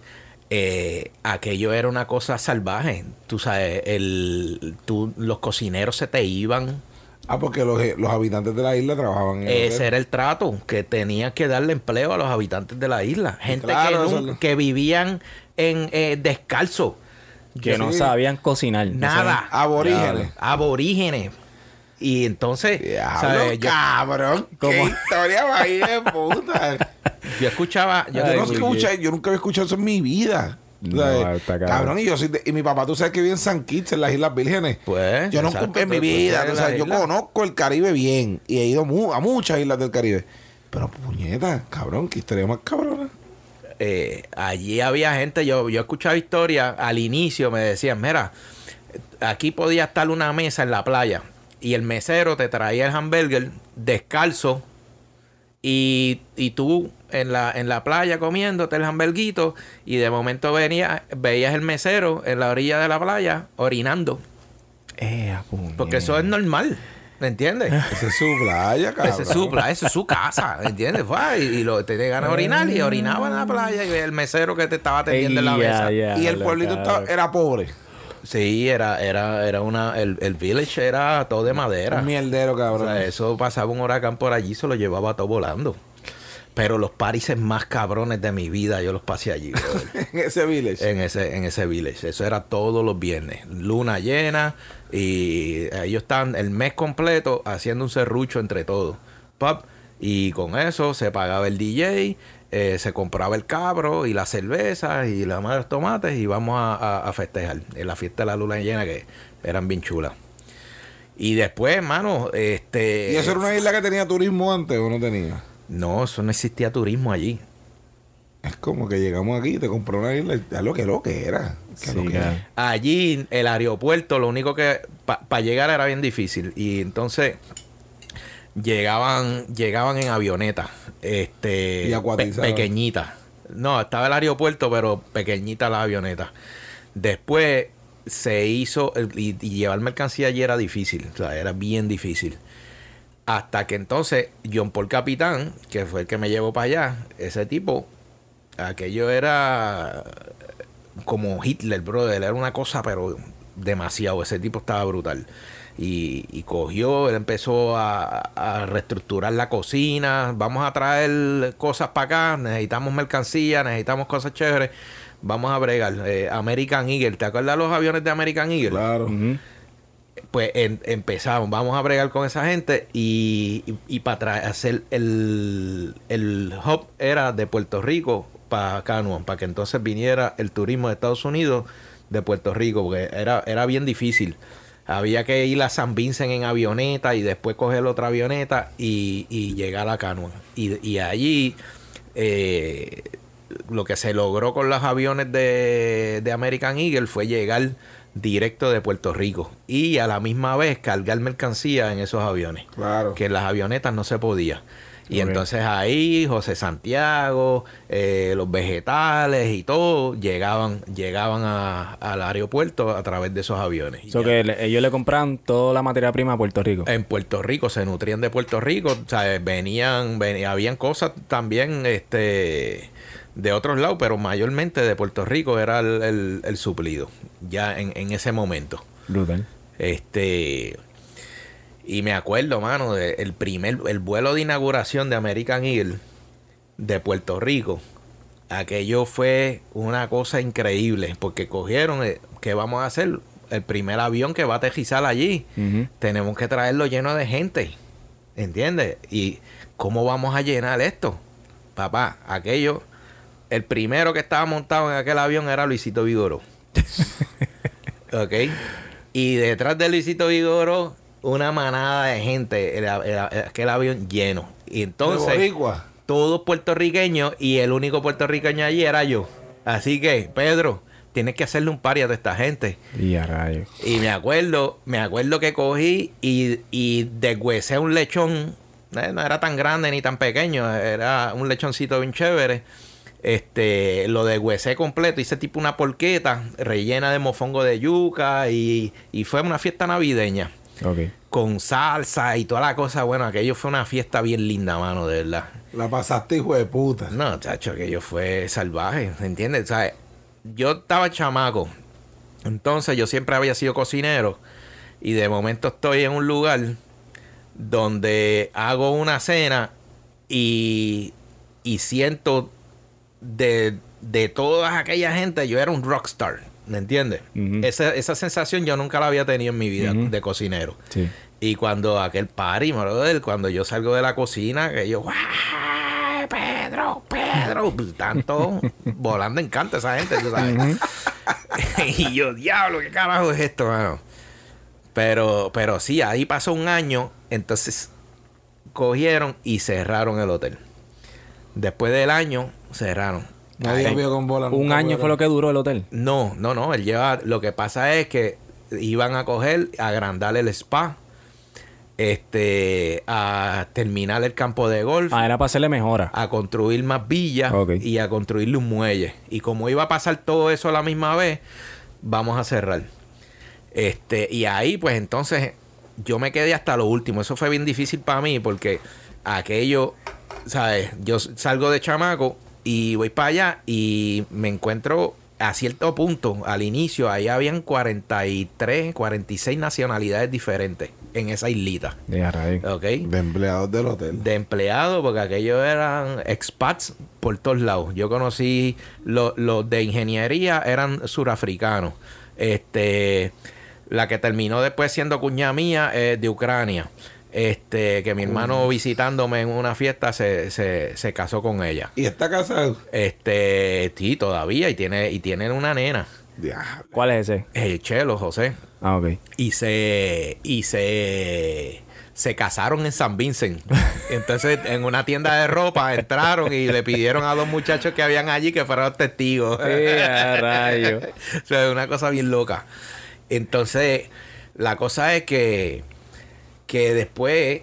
Speaker 3: Eh, aquello era una cosa salvaje. Tú sabes, el, tú, los cocineros se te iban.
Speaker 2: Ah, porque los, los habitantes de la isla trabajaban
Speaker 3: en Ese era el trato, que tenía que darle empleo a los habitantes de la isla. Gente que, que, vivían en eh, descalzo.
Speaker 1: Que no sabían cocinar.
Speaker 3: Nada.
Speaker 2: Aborígenes.
Speaker 3: Aborígenes. Y entonces, ¿sabes?
Speaker 2: cabrón, qué historia va de puta.
Speaker 3: yo escuchaba,
Speaker 2: yo, nunca yo nunca había escuchado eso en mi vida. cabrón, y yo soy y mi papá, tú sabes que vive en San Kitts, en las Islas Vírgenes. Pues, yo nunca en mi vida, o sea, yo conozco el Caribe bien y he ido a muchas islas del Caribe. Pero puñeta, cabrón, qué historia más cabrona.
Speaker 3: Eh, allí había gente, yo, yo escuchaba historias al inicio, me decían, mira, aquí podía estar una mesa en la playa y el mesero te traía el hamburger descalzo y, y tú en la, en la playa comiéndote el hamburguito y de momento venía, veías el mesero en la orilla de la playa orinando. Eh, Porque eso es normal. ¿Me entiendes?
Speaker 2: Esa es su playa, cabrón.
Speaker 3: Esa es su playa, esa es su casa, ¿me entiendes? y, y, lo tenía ganas de orinar y orinaba en la playa y el mesero que te estaba atendiendo en la mesa.
Speaker 2: y el pueblito era pobre.
Speaker 3: Sí, era, era, era una, el, el village era todo de madera.
Speaker 2: Un mierdero, cabrón.
Speaker 3: O sea, eso pasaba un huracán por allí, se lo llevaba todo volando. Pero los parises más cabrones de mi vida, yo los pasé allí.
Speaker 2: en ese village.
Speaker 3: En ese, en ese village. Eso era todos los viernes. Luna llena. Y ellos están el mes completo haciendo un serrucho entre todos. Pop. Y con eso se pagaba el DJ eh, se compraba el cabro y la cerveza y las madres tomates y vamos a, festejar en la fiesta de la luna llena que eran bien chulas. Y después, hermano, este...
Speaker 2: ¿Y eso era una isla que tenía turismo antes o no tenía?
Speaker 3: No, eso no existía turismo allí.
Speaker 2: Es como que llegamos aquí y te compró una isla, es lo que lo que era.
Speaker 3: Allí, el aeropuerto, lo único que para llegar era bien difícil. Y entonces llegaban, llegaban en avioneta, este, pequeñita. No, estaba el aeropuerto, pero pequeñita la avioneta. Después se hizo, y, llevar mercancía allí era difícil, o sea, era bien difícil. Hasta que entonces John Paul Capitán, que fue el que me llevó para allá, ese tipo, aquello era como Hitler, brother, era una cosa, pero demasiado, ese tipo estaba brutal. Y, cogió, él empezó a, reestructurar la cocina, vamos a traer cosas para acá, necesitamos mercancía, necesitamos cosas chéveres, vamos a bregar. Eh, American Eagle, ¿te acuerdas los aviones de American Eagle?
Speaker 2: Claro.
Speaker 3: Pues empezamos, vamos a bregar con esa gente y, y, para hacer el, el hub era de Puerto Rico para Canuan, para que entonces viniera el turismo de Estados Unidos de Puerto Rico, porque era, era bien difícil había que ir a San Vincent en avioneta y después coger otra avioneta y, llegar a Canoa. Y, allí eh, lo que se logró con los aviones de, de, American Eagle fue llegar directo de Puerto Rico y a la misma vez cargar mercancía en esos aviones.
Speaker 2: Claro.
Speaker 3: Que en las avionetas no se podía. Y entonces ahí José Santiago, eh, los vegetales y todo llegaban llegaban al aeropuerto a través de esos aviones.
Speaker 1: So que ellos le compraban toda la materia prima a Puerto Rico.
Speaker 3: En Puerto Rico, se nutrían de Puerto Rico. O sea, venían, habían cosas también este de otros lados, pero mayormente de Puerto Rico era el, el, suplido, ya en, en ese momento.
Speaker 1: Brutal.
Speaker 3: Este y me acuerdo, mano, el primer, el vuelo de inauguración de American Eagle de Puerto Rico. Aquello fue una cosa increíble, porque cogieron, eh, ¿qué vamos a hacer? El primer avión que va a aterrizar allí. Tenemos que traerlo lleno de gente. ¿Entiendes? ¿Y cómo vamos a llenar esto? Papá, aquello, el primero que estaba montado en aquel avión era Luisito Vigoro. ¿Ok? Y detrás de Luisito Vigoro una manada de gente, aquel avión lleno. Y entonces. todos puertorriqueños y el único puertorriqueño allí era yo. Así que, Pedro, tienes que hacerle un paria a esta gente.
Speaker 1: Y a rayos.
Speaker 3: Y me acuerdo, me acuerdo que cogí y, y deshuesé un lechón. Eh, no era tan grande ni tan pequeño, era un lechoncito bien chévere. Este, lo deshuesé completo, hice tipo una porqueta rellena de mofongo de yuca y, y fue una fiesta navideña.
Speaker 1: Okay.
Speaker 3: Con salsa y toda la cosa. Bueno, aquello fue una fiesta bien linda, mano, de verdad.
Speaker 2: La pasaste, hijo de puta.
Speaker 3: No, chacho, aquello fue salvaje, ¿entiendes? ¿Sabes? Yo estaba chamaco. Entonces yo siempre había sido cocinero. Y de momento estoy en un lugar donde hago una cena y, y siento de, de toda aquella gente, yo era un rockstar. ¿Me entiendes? esa, esa, sensación yo nunca la había tenido en mi vida de cocinero.
Speaker 1: Sí.
Speaker 3: Y cuando aquel party, cuando yo salgo de la cocina, que yo, Pedro, Pedro, tanto volando encanta esa gente, ¿tú sabes? y yo, diablo, ¿qué carajo es esto, mano? Pero, pero sí, ahí pasó un año, entonces cogieron y cerraron el hotel. Después del año, cerraron.
Speaker 2: Nadie vio con bola.
Speaker 1: ¿Un año fue lo que duró el hotel?
Speaker 3: No, no, no. Él lleva. Lo que pasa es que iban a coger, a agrandar el spa. Este, a terminar el campo de golf.
Speaker 1: Ah, era para hacerle mejora.
Speaker 3: A construir más villas y a construirle un muelle. Y como iba a pasar todo eso a la misma vez, vamos a cerrar. Este, y ahí, pues entonces, yo me quedé hasta lo último. Eso fue bien difícil para mí porque aquello, ¿sabes? Yo salgo de chamaco y voy para allá y me encuentro a cierto punto, al inicio, ahí habían 43, 46 nacionalidades diferentes en esa islita.
Speaker 1: De
Speaker 2: De empleados del hotel.
Speaker 3: De empleados, porque aquellos eran expats por todos lados. Yo conocí los, de ingeniería, eran surafricanos. Este, la que terminó después siendo cuña mía es de Ucrania. Este, que mi hermano visitándome en una fiesta se, se, se casó con ella.
Speaker 2: ¿Y está casado?
Speaker 3: Este, sí, todavía, y tiene, y tienen una nena.
Speaker 1: ¿Cuál es ese?
Speaker 3: El Chelo, José.
Speaker 1: Ah, ok.
Speaker 3: Y se, y se, se casaron en San Vincent. Entonces, en una tienda de ropa entraron y le pidieron a dos muchachos que habían allí que fueran testigos.
Speaker 1: Sí, rayo.
Speaker 3: o sea, una cosa bien loca. Entonces, la cosa es que que después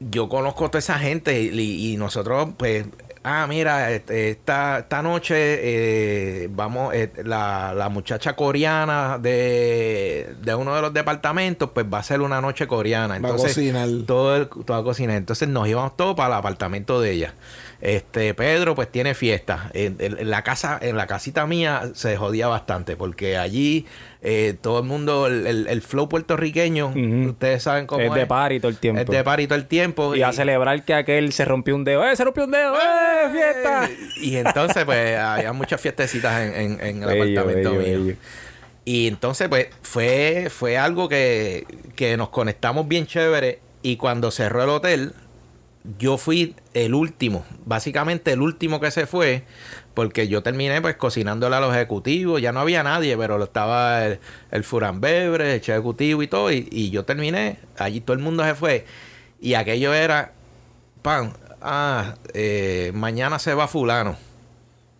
Speaker 3: yo conozco a toda esa gente y, nosotros, pues, ah, mira, este, esta, esta noche eh, vamos, eh, la, la, muchacha coreana de, de, uno de los departamentos, pues va a ser una noche coreana. Entonces,
Speaker 2: va a cocinar.
Speaker 3: Todo, el, todo a cocinar. Entonces nos íbamos todos para el apartamento de ella. Este, Pedro, pues tiene fiesta. En, la casa, en la casita mía se jodía bastante, porque allí eh, todo el mundo, el, flow puertorriqueño, ustedes saben cómo es.
Speaker 1: Es de party todo el tiempo.
Speaker 3: Es de party todo el tiempo.
Speaker 1: Y, a celebrar que aquel se rompió un dedo. ¡Eh, se rompió un dedo! ¡Eh, fiesta!
Speaker 3: Y entonces, pues, había muchas fiestecitas en, el apartamento mío. Y entonces, pues, fue, fue algo que, que nos conectamos bien chévere. Y cuando cerró el hotel, yo fui el último, básicamente el último que se fue, porque yo terminé pues cocinándole a los ejecutivos, ya no había nadie, pero estaba el, el Furanbebre, el ejecutivo y todo, y, yo terminé, allí todo el mundo se fue, y aquello era, pan, ah, eh, mañana se va fulano.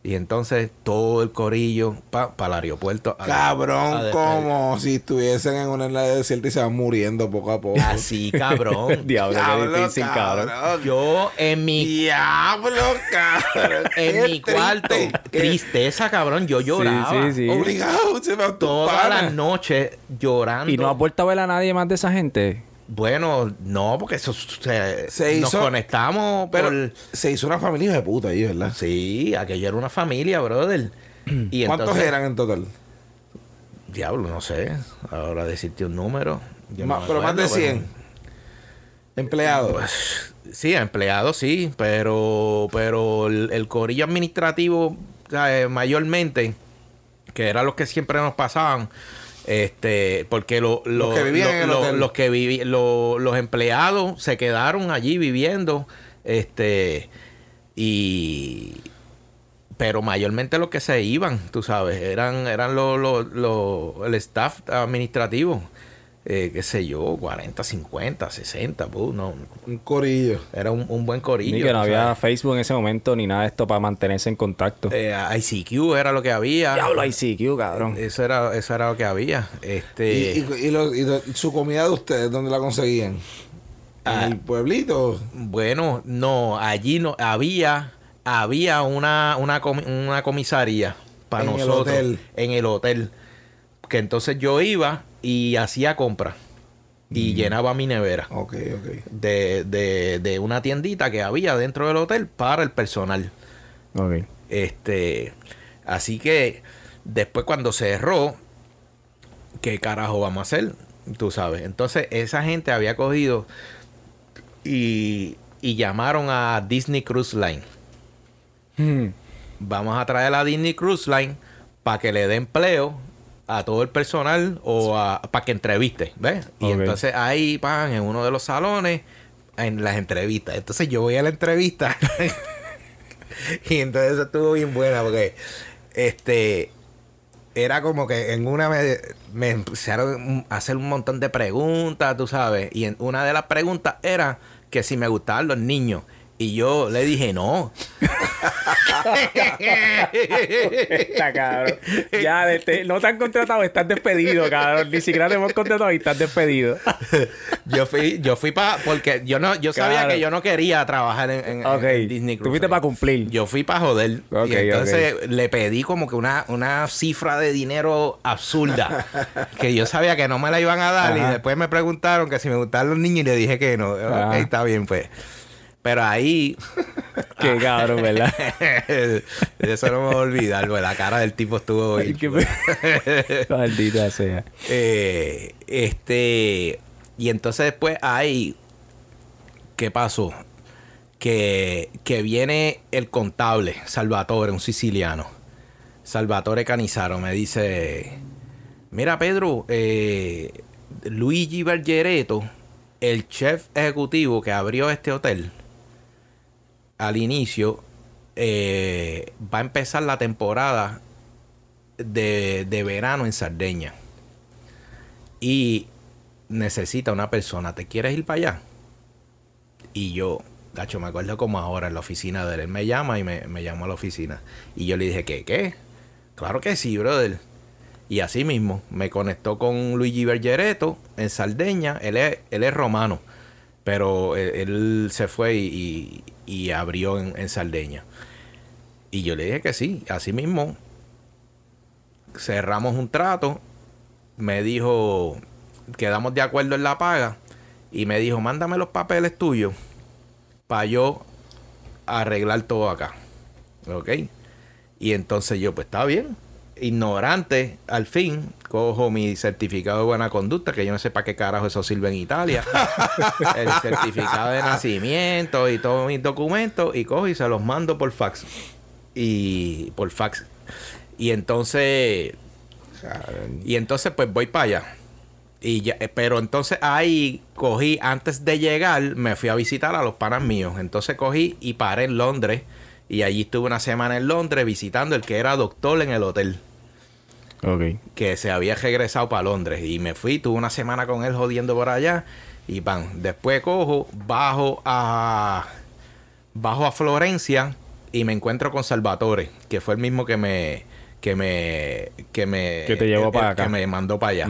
Speaker 3: Y entonces todo el corillo para el aeropuerto.
Speaker 2: Cabrón, como si estuviesen en una isla desierta y se van muriendo poco a poco.
Speaker 3: Así, cabrón.
Speaker 1: Diablo, qué difícil, cabrón.
Speaker 3: Yo en mi.
Speaker 2: Diablo, cabrón.
Speaker 3: en mi cuarto. Tristeza, cabrón. Yo lloraba.
Speaker 2: Sí, sí, sí. Obligado, se me
Speaker 3: Todas las noches llorando.
Speaker 1: ¿Y no ha vuelto a ver a nadie más de esa gente?
Speaker 3: Bueno, no, porque eso se,
Speaker 2: hizo,
Speaker 3: nos conectamos
Speaker 2: pero se hizo una familia de puta ahí, ¿verdad?
Speaker 3: Sí, aquello era una familia, brother.
Speaker 2: y ¿Cuántos eran en total?
Speaker 3: Diablo, no sé. Ahora decirte un número.
Speaker 2: pero más de 100 empleados. Pues,
Speaker 3: sí, empleados sí, pero pero el, corillo administrativo mayormente que era lo que siempre nos pasaban este, porque lo, los que vivían los que los empleados se quedaron allí viviendo, este, y pero mayormente los que se iban, tú sabes, eran, eran los, el staff administrativo. Eh, qué sé yo, 40, 50, 60, pues, no.
Speaker 2: Un corillo.
Speaker 3: Era un, buen corillo.
Speaker 1: Ni que no había Facebook en ese momento ni nada de esto para mantenerse en contacto.
Speaker 3: Eh, ICQ era lo que había.
Speaker 1: Diablo, ICQ, cabrón.
Speaker 3: Eso era, eso era lo que había. Este...
Speaker 2: ¿Y, su comida de ustedes, dónde la conseguían? ¿En ah. el pueblito?
Speaker 3: Bueno, no, allí no había había una, una, una comisaría para nosotros el hotel. en el hotel. Que entonces yo iba y hacía compras. Y mm. llenaba mi nevera.
Speaker 2: Ok, ok.
Speaker 3: De, de, de, una tiendita que había dentro del hotel para el personal.
Speaker 1: Ok.
Speaker 3: Este. Así que después cuando cerró, ¿qué carajo vamos a hacer? Tú sabes. Entonces esa gente había cogido y, y llamaron a Disney Cruise Line. Hmm. Vamos a traer a Disney Cruise Line para que le dé empleo a todo el personal o para que entreviste, ¿ves? Y entonces ahí van en uno de los salones en las entrevistas. Entonces yo voy a la entrevista y entonces estuvo bien buena porque este era como que en una me, me empezaron a hacer un montón de preguntas, tú sabes, y en una de las preguntas era que si me gustaban los niños. Y yo le dije, no.
Speaker 1: Está cabrón. Ya, no te han contratado, estás despedido, cabrón. Ni siquiera te hemos contratado y estás despedido.
Speaker 3: yo fui, yo fui para, porque yo no, yo sabía que yo no quería trabajar en, Disney
Speaker 1: Cruise. Tú fuiste para cumplir.
Speaker 3: Yo fui para joder. y entonces le pedí como que una, una cifra de dinero absurda. que yo sabía que no me la iban a dar. Y después me preguntaron que si me gustaban los niños y le dije que no. Ok, está bien, pues. Pero ahí.
Speaker 1: Qué cabrón, ¿verdad?
Speaker 3: Eso no me voy a olvidar, La cara del tipo estuvo. Ay, qué
Speaker 1: Maldita sea.
Speaker 3: Eh, este. Y entonces después ahí. ¿Qué pasó? Que, que viene el contable, Salvatore, un siciliano. Salvatore Canizaro me dice: Mira, Pedro, eh, Luigi Bergereto, el chef ejecutivo que abrió este hotel al inicio, eh, va a empezar la temporada de, verano en Sardeña. Y necesita una persona. ¿Te quieres ir para allá? Y yo, gacho, me acuerdo como ahora en la oficina de él. Él me llama y me, me llamó a la oficina. Y yo le dije, ¿qué? ¿Qué? Claro que sí, brother. Y así mismo, me conectó con Luigi Bergereto en Sardeña. Él es, él es romano. Pero él, se fue y abrió en, en Sardeña. Y yo le dije que sí, así mismo. Cerramos un trato. Me dijo, quedamos de acuerdo en la paga. Y me dijo, mándame los papeles tuyos para yo arreglar todo acá. ¿Ok? Y entonces yo, pues está bien ignorante, al fin, cojo mi certificado de buena conducta, que yo no sé para qué carajo eso sirve en Italia. el certificado de nacimiento y todos mis documentos, y cojo y se los mando por fax. Y por fax. Y entonces. Y entonces, pues voy para allá. Y ya, pero entonces ahí cogí, antes de llegar, me fui a visitar a los panas míos. Entonces cogí y paré en Londres. Y allí estuve una semana en Londres visitando el que era doctor en el hotel. Que se había regresado para Londres. Y me fui, tuve una semana con él jodiendo por allá. Y pan, después cojo, bajo a. Bajo a Florencia y me encuentro con Salvatore, que fue el mismo que me. que me. que me.
Speaker 1: Que te llevó para acá.
Speaker 3: Que me mandó para allá.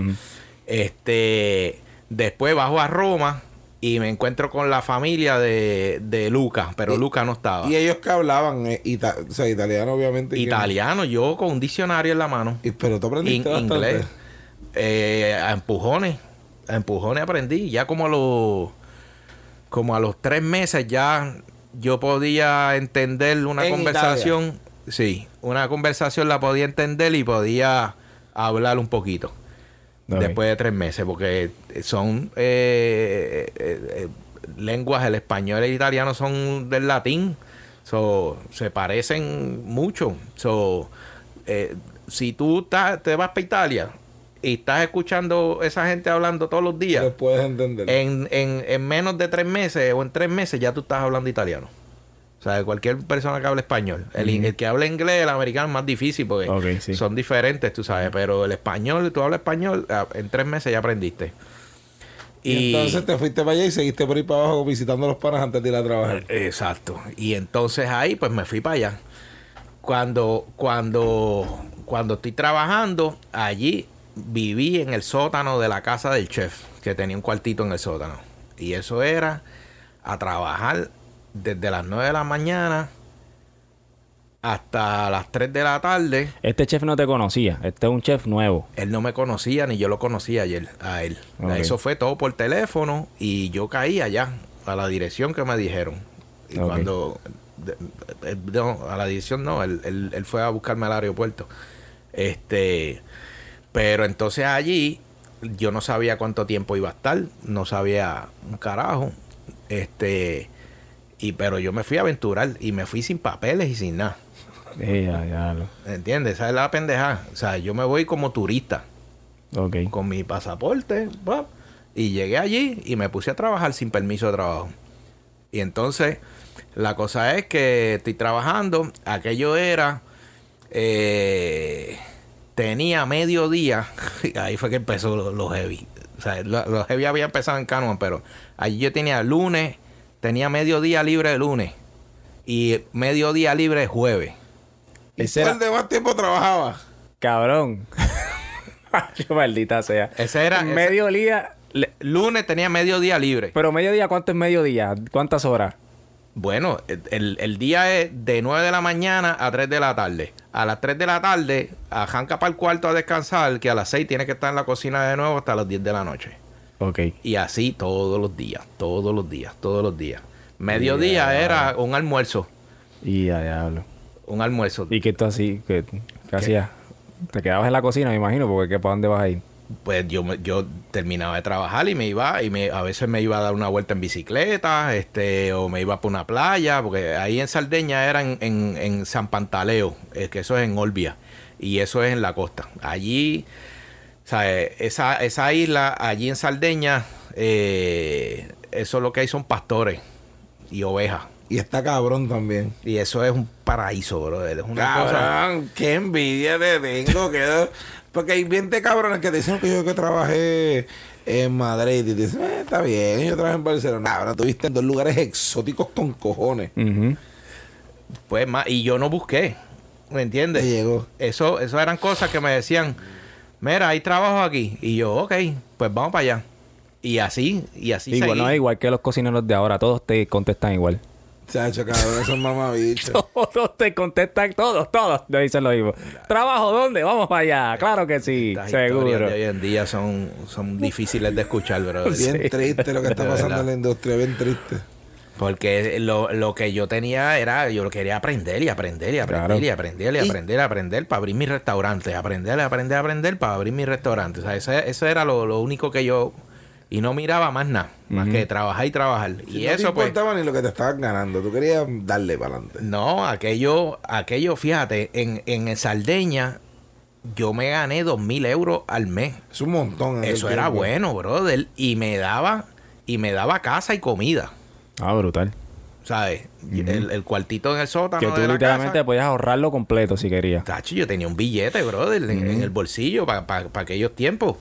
Speaker 3: Este. Después bajo a Roma y me encuentro con la familia de, de Luca, pero Luca no estaba.
Speaker 2: ¿Y ellos que hablaban? Eh, o sea, italiano, obviamente.
Speaker 3: Italiano, yo con un diccionario en la mano.
Speaker 2: Y, pero tú aprendiste
Speaker 3: inglés. Eh, a empujones. A empujones aprendí. Ya como a los. Como a los tres meses ya yo podía entender una conversación. Sí, una conversación la podía entender y podía hablar un poquito. Después de tres meses, porque son eh, eh, eh, lenguas, el español y el italiano son del latín, so, se parecen mucho. So, si tú te vas para Italia y estás escuchando esa gente hablando todos los días,
Speaker 2: puedes entender.
Speaker 3: En, en, en menos de tres meses o en tres meses ya tú estás hablando italiano. O sea, cualquier persona que hable español. El, que hable inglés, el americano es más difícil porque son diferentes, tú sabes. Pero el español, tú hablas español, ah, en tres meses ya aprendiste.
Speaker 2: Y, entonces te fuiste para allá y seguiste por ahí para abajo visitando los panas antes de ir a trabajar.
Speaker 3: Exacto. Y entonces ahí pues me fui para allá. Cuando, cuando, cuando estoy trabajando, allí viví en el sótano de la casa del chef, que tenía un cuartito en el sótano. Y eso era a trabajar desde las 9 de la mañana hasta las 3 de la tarde.
Speaker 1: Este chef no te conocía, este es un chef nuevo.
Speaker 3: Él no me conocía ni yo lo conocía ayer a él. Eso fue todo por teléfono y yo caí allá a la dirección que me dijeron. Y cuando a la dirección no, él, él, fue a buscarme al aeropuerto. Este, pero entonces allí yo no sabía cuánto tiempo iba a estar, no sabía un carajo. Este, y pero yo me fui a aventurar y me fui sin papeles y sin nada. ¿Entiendes? Esa es la pendeja. O sea, yo me voy como turista. Con mi pasaporte. y llegué allí y me puse a trabajar sin permiso de trabajo. Y entonces, la cosa es que estoy trabajando. Aquello era. Eh, tenía mediodía. ahí fue que empezó los heavy. O sea, los heavy había empezado en Canon, pero allí yo tenía lunes, tenía mediodía libre el lunes y mediodía libre el jueves.
Speaker 2: ¿Y cuál de más tiempo trabajaba?
Speaker 1: Cabrón. maldita sea.
Speaker 3: Ese era.
Speaker 1: Mediodía.
Speaker 3: lunes tenía mediodía libre.
Speaker 1: Pero mediodía, ¿cuánto es mediodía? ¿Cuántas horas?
Speaker 3: Bueno, el, día es de 9 de la mañana a 3 de la tarde. A las 3 de la tarde, arranca para el cuarto a descansar, que a las 6 tiene que estar en la cocina de nuevo hasta las 10 de la noche.
Speaker 1: Ok.
Speaker 3: Y así todos los días, todos los días, todos los días. Mediodía era un almuerzo.
Speaker 1: Y ya diablo.
Speaker 3: Un almuerzo.
Speaker 1: ¿Y qué tú así? ¿Qué, qué hacías? Te quedabas en la cocina, me imagino, porque ¿para dónde vas a ir?
Speaker 3: pues yo, yo terminaba de trabajar y me iba, y me, a veces me iba a dar una vuelta en bicicleta, este, o me iba por una playa, porque ahí en Sardeña era en, en, San Pantaleo, es que eso es en Olbia, y eso es en la costa. Allí, o esa, esa isla, allí en Sardeña, eh, eso lo que hay son pastores y ovejas.
Speaker 2: Y está cabrón también.
Speaker 3: Y eso es un paraíso, bro. Es una
Speaker 2: cabrón, qué envidia te tengo. que porque hay 20 cabrones que dicen que yo que trabajé en Madrid y dicen, eh, está bien, yo trabajé en Barcelona. Ahora tuviste en dos lugares exóticos con cojones.
Speaker 3: Pues más, y yo no busqué, ¿me entiendes?
Speaker 2: llegó.
Speaker 3: Eso, eso eran cosas que me decían, mira, hay trabajo aquí. Y yo, ok, pues vamos para allá. Y así, y así
Speaker 1: Igual, no, igual que los cocineros de ahora, todos te contestan igual.
Speaker 2: Chacho, cabrón, esos mamabichos.
Speaker 1: todos te contestan, todos, todos te dicen lo mismo. ¿Trabajo dónde? Vamos para allá. Claro que sí, seguro.
Speaker 3: de hoy en día son, son difíciles de escuchar, bro.
Speaker 2: Bien triste lo que está pasando en la industria, bien triste.
Speaker 3: Porque lo, lo, que yo tenía era, yo lo quería aprender y aprender y aprender y aprender y aprender y aprender para abrir mi restaurante. Aprender, aprender, aprender para abrir mi restaurante. O sea, eso, eso era lo, lo único que yo y no miraba más nada, más que trabajar y trabajar. y
Speaker 2: no
Speaker 3: eso
Speaker 2: te pues, importaba ni lo que te estaban ganando, tú querías darle para adelante.
Speaker 3: No, aquello, aquello, fíjate, en, en Sardeña yo me gané dos mil euros al mes.
Speaker 2: Es un montón.
Speaker 3: Eso era bueno, brother. Y me daba, y me daba casa y comida.
Speaker 1: Ah, brutal.
Speaker 3: ¿Sabes? el, cuartito en el sótano.
Speaker 1: Que tú literalmente podías ahorrarlo completo si querías.
Speaker 3: Tacho, yo tenía un billete, brother, en, el bolsillo para aquellos tiempos.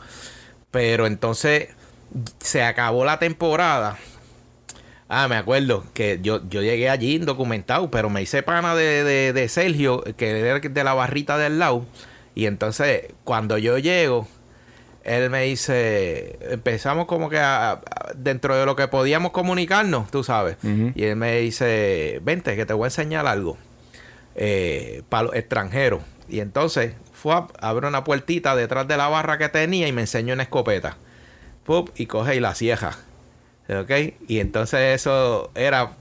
Speaker 3: Pero entonces se acabó la temporada. Ah, me acuerdo que yo, yo llegué allí indocumentado, pero me hice pana de, de, Sergio, que era de la barrita del lado. Y entonces, cuando yo llego, él me dice, empezamos como que dentro de lo que podíamos comunicarnos, tú sabes. Y él me dice, vente, que te voy a enseñar algo eh, para los extranjeros. Y entonces fue a abrir una puertita detrás de la barra que tenía y me enseñó una escopeta y coge y la cieja. ¿Ok? Y entonces eso era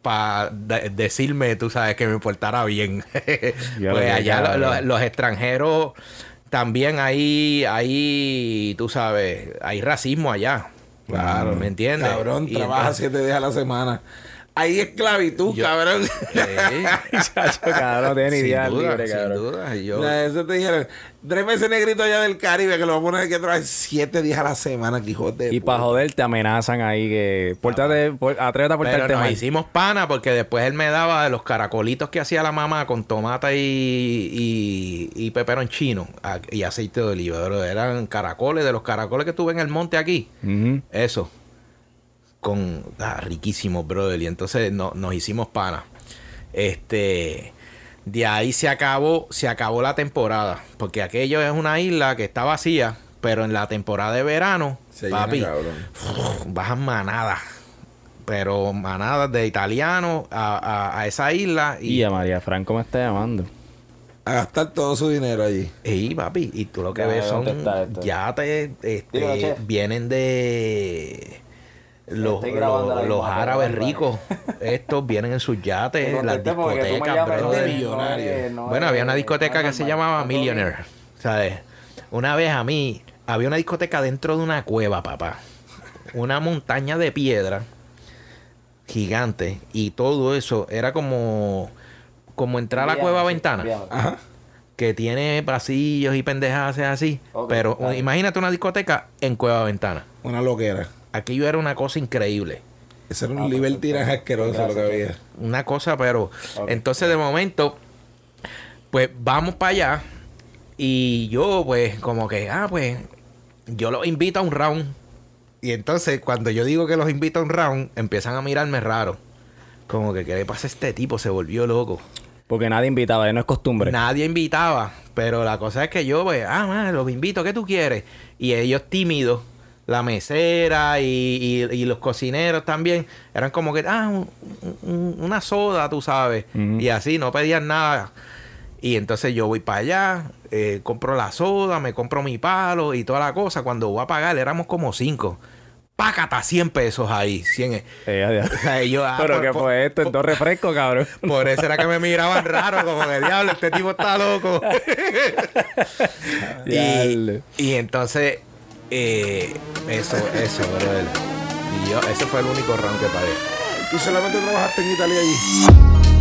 Speaker 3: para decirme, tú sabes, que me portara bien. pues allá los extranjeros también hay, hay, tú sabes, hay racismo allá.
Speaker 2: Claro. ¿Me entiendes? Cabrón, trabaja siete días a la semana. Hay esclavitud, cabrón.
Speaker 1: Chacho, cabrón, no tiene ni idea libre, cabrón. Sin duda.
Speaker 2: Yo... eso te dijeron, tres veces negrito allá del Caribe que lo vamos a poner que trabajar siete días a la semana, Quijote.
Speaker 1: Y para joder te amenazan ahí que... Pórtate, por, atrévete a portarte
Speaker 3: Pero nos hicimos pana porque después él me daba de los caracolitos que hacía la mamá con tomate y, y, y peperón chino y aceite de oliva. Eran caracoles, de los caracoles que tuve en el monte aquí. Eso con ah, riquísimo, brother. Y entonces no, nos hicimos pana. Este. De ahí se acabó, se acabó la temporada. Porque aquello es una isla que está vacía. Pero en la temporada de verano, papi, bajan manadas. Pero manadas de italianos a, esa isla.
Speaker 1: Y, a María Franco me está llamando.
Speaker 2: A gastar todo su dinero allí.
Speaker 3: Y papi, y tú lo que ves son yates, este, vienen de los, los, árabes ricos, estos vienen en sus yates, las discotecas, bueno, había una discoteca que se llamaba Millionaire, ¿sabes? Una vez a mí, había una discoteca dentro de una cueva, papá. Una montaña de piedra gigante y todo eso era como como entrar a la cueva ventana. Que tiene pasillos y pendejadas así. pero imagínate una discoteca en cueva ventana.
Speaker 2: Una loquera
Speaker 3: aquello era una cosa increíble.
Speaker 2: Ese era un nivel tiras asqueroso lo que había.
Speaker 3: Una cosa, pero entonces de momento, pues vamos para allá. Y yo, pues, como que, ah, pues, yo los invito a un round. Y entonces, cuando yo digo que los invito a un round, empiezan a mirarme raro. Como que, ¿qué le pasa a este tipo? Se volvió loco.
Speaker 1: Porque nadie invitaba, no es costumbre.
Speaker 3: Nadie invitaba. Pero la cosa es que yo, pues, ah, man, los invito, ¿qué tú quieres? Y ellos tímidos la mesera y, los cocineros también eran como que, ah, una soda, tú sabes. Y así, no pedían nada. Y entonces yo voy para allá, eh, compro la soda, me compro mi palo y toda la cosa. Cuando voy a pagar, éramos como cinco. Pácata, 100 pesos ahí. 100. Eh,
Speaker 1: ah, Pero que fue esto, en dos refrescos, cabrón.
Speaker 3: Por eso era que me miraban raro, como que diablo, este tipo está loco. y, y entonces eh, eso, eso, brother. Y ese fue el único round que pagué.
Speaker 2: ¿Y solamente trabajaste en Italia allí?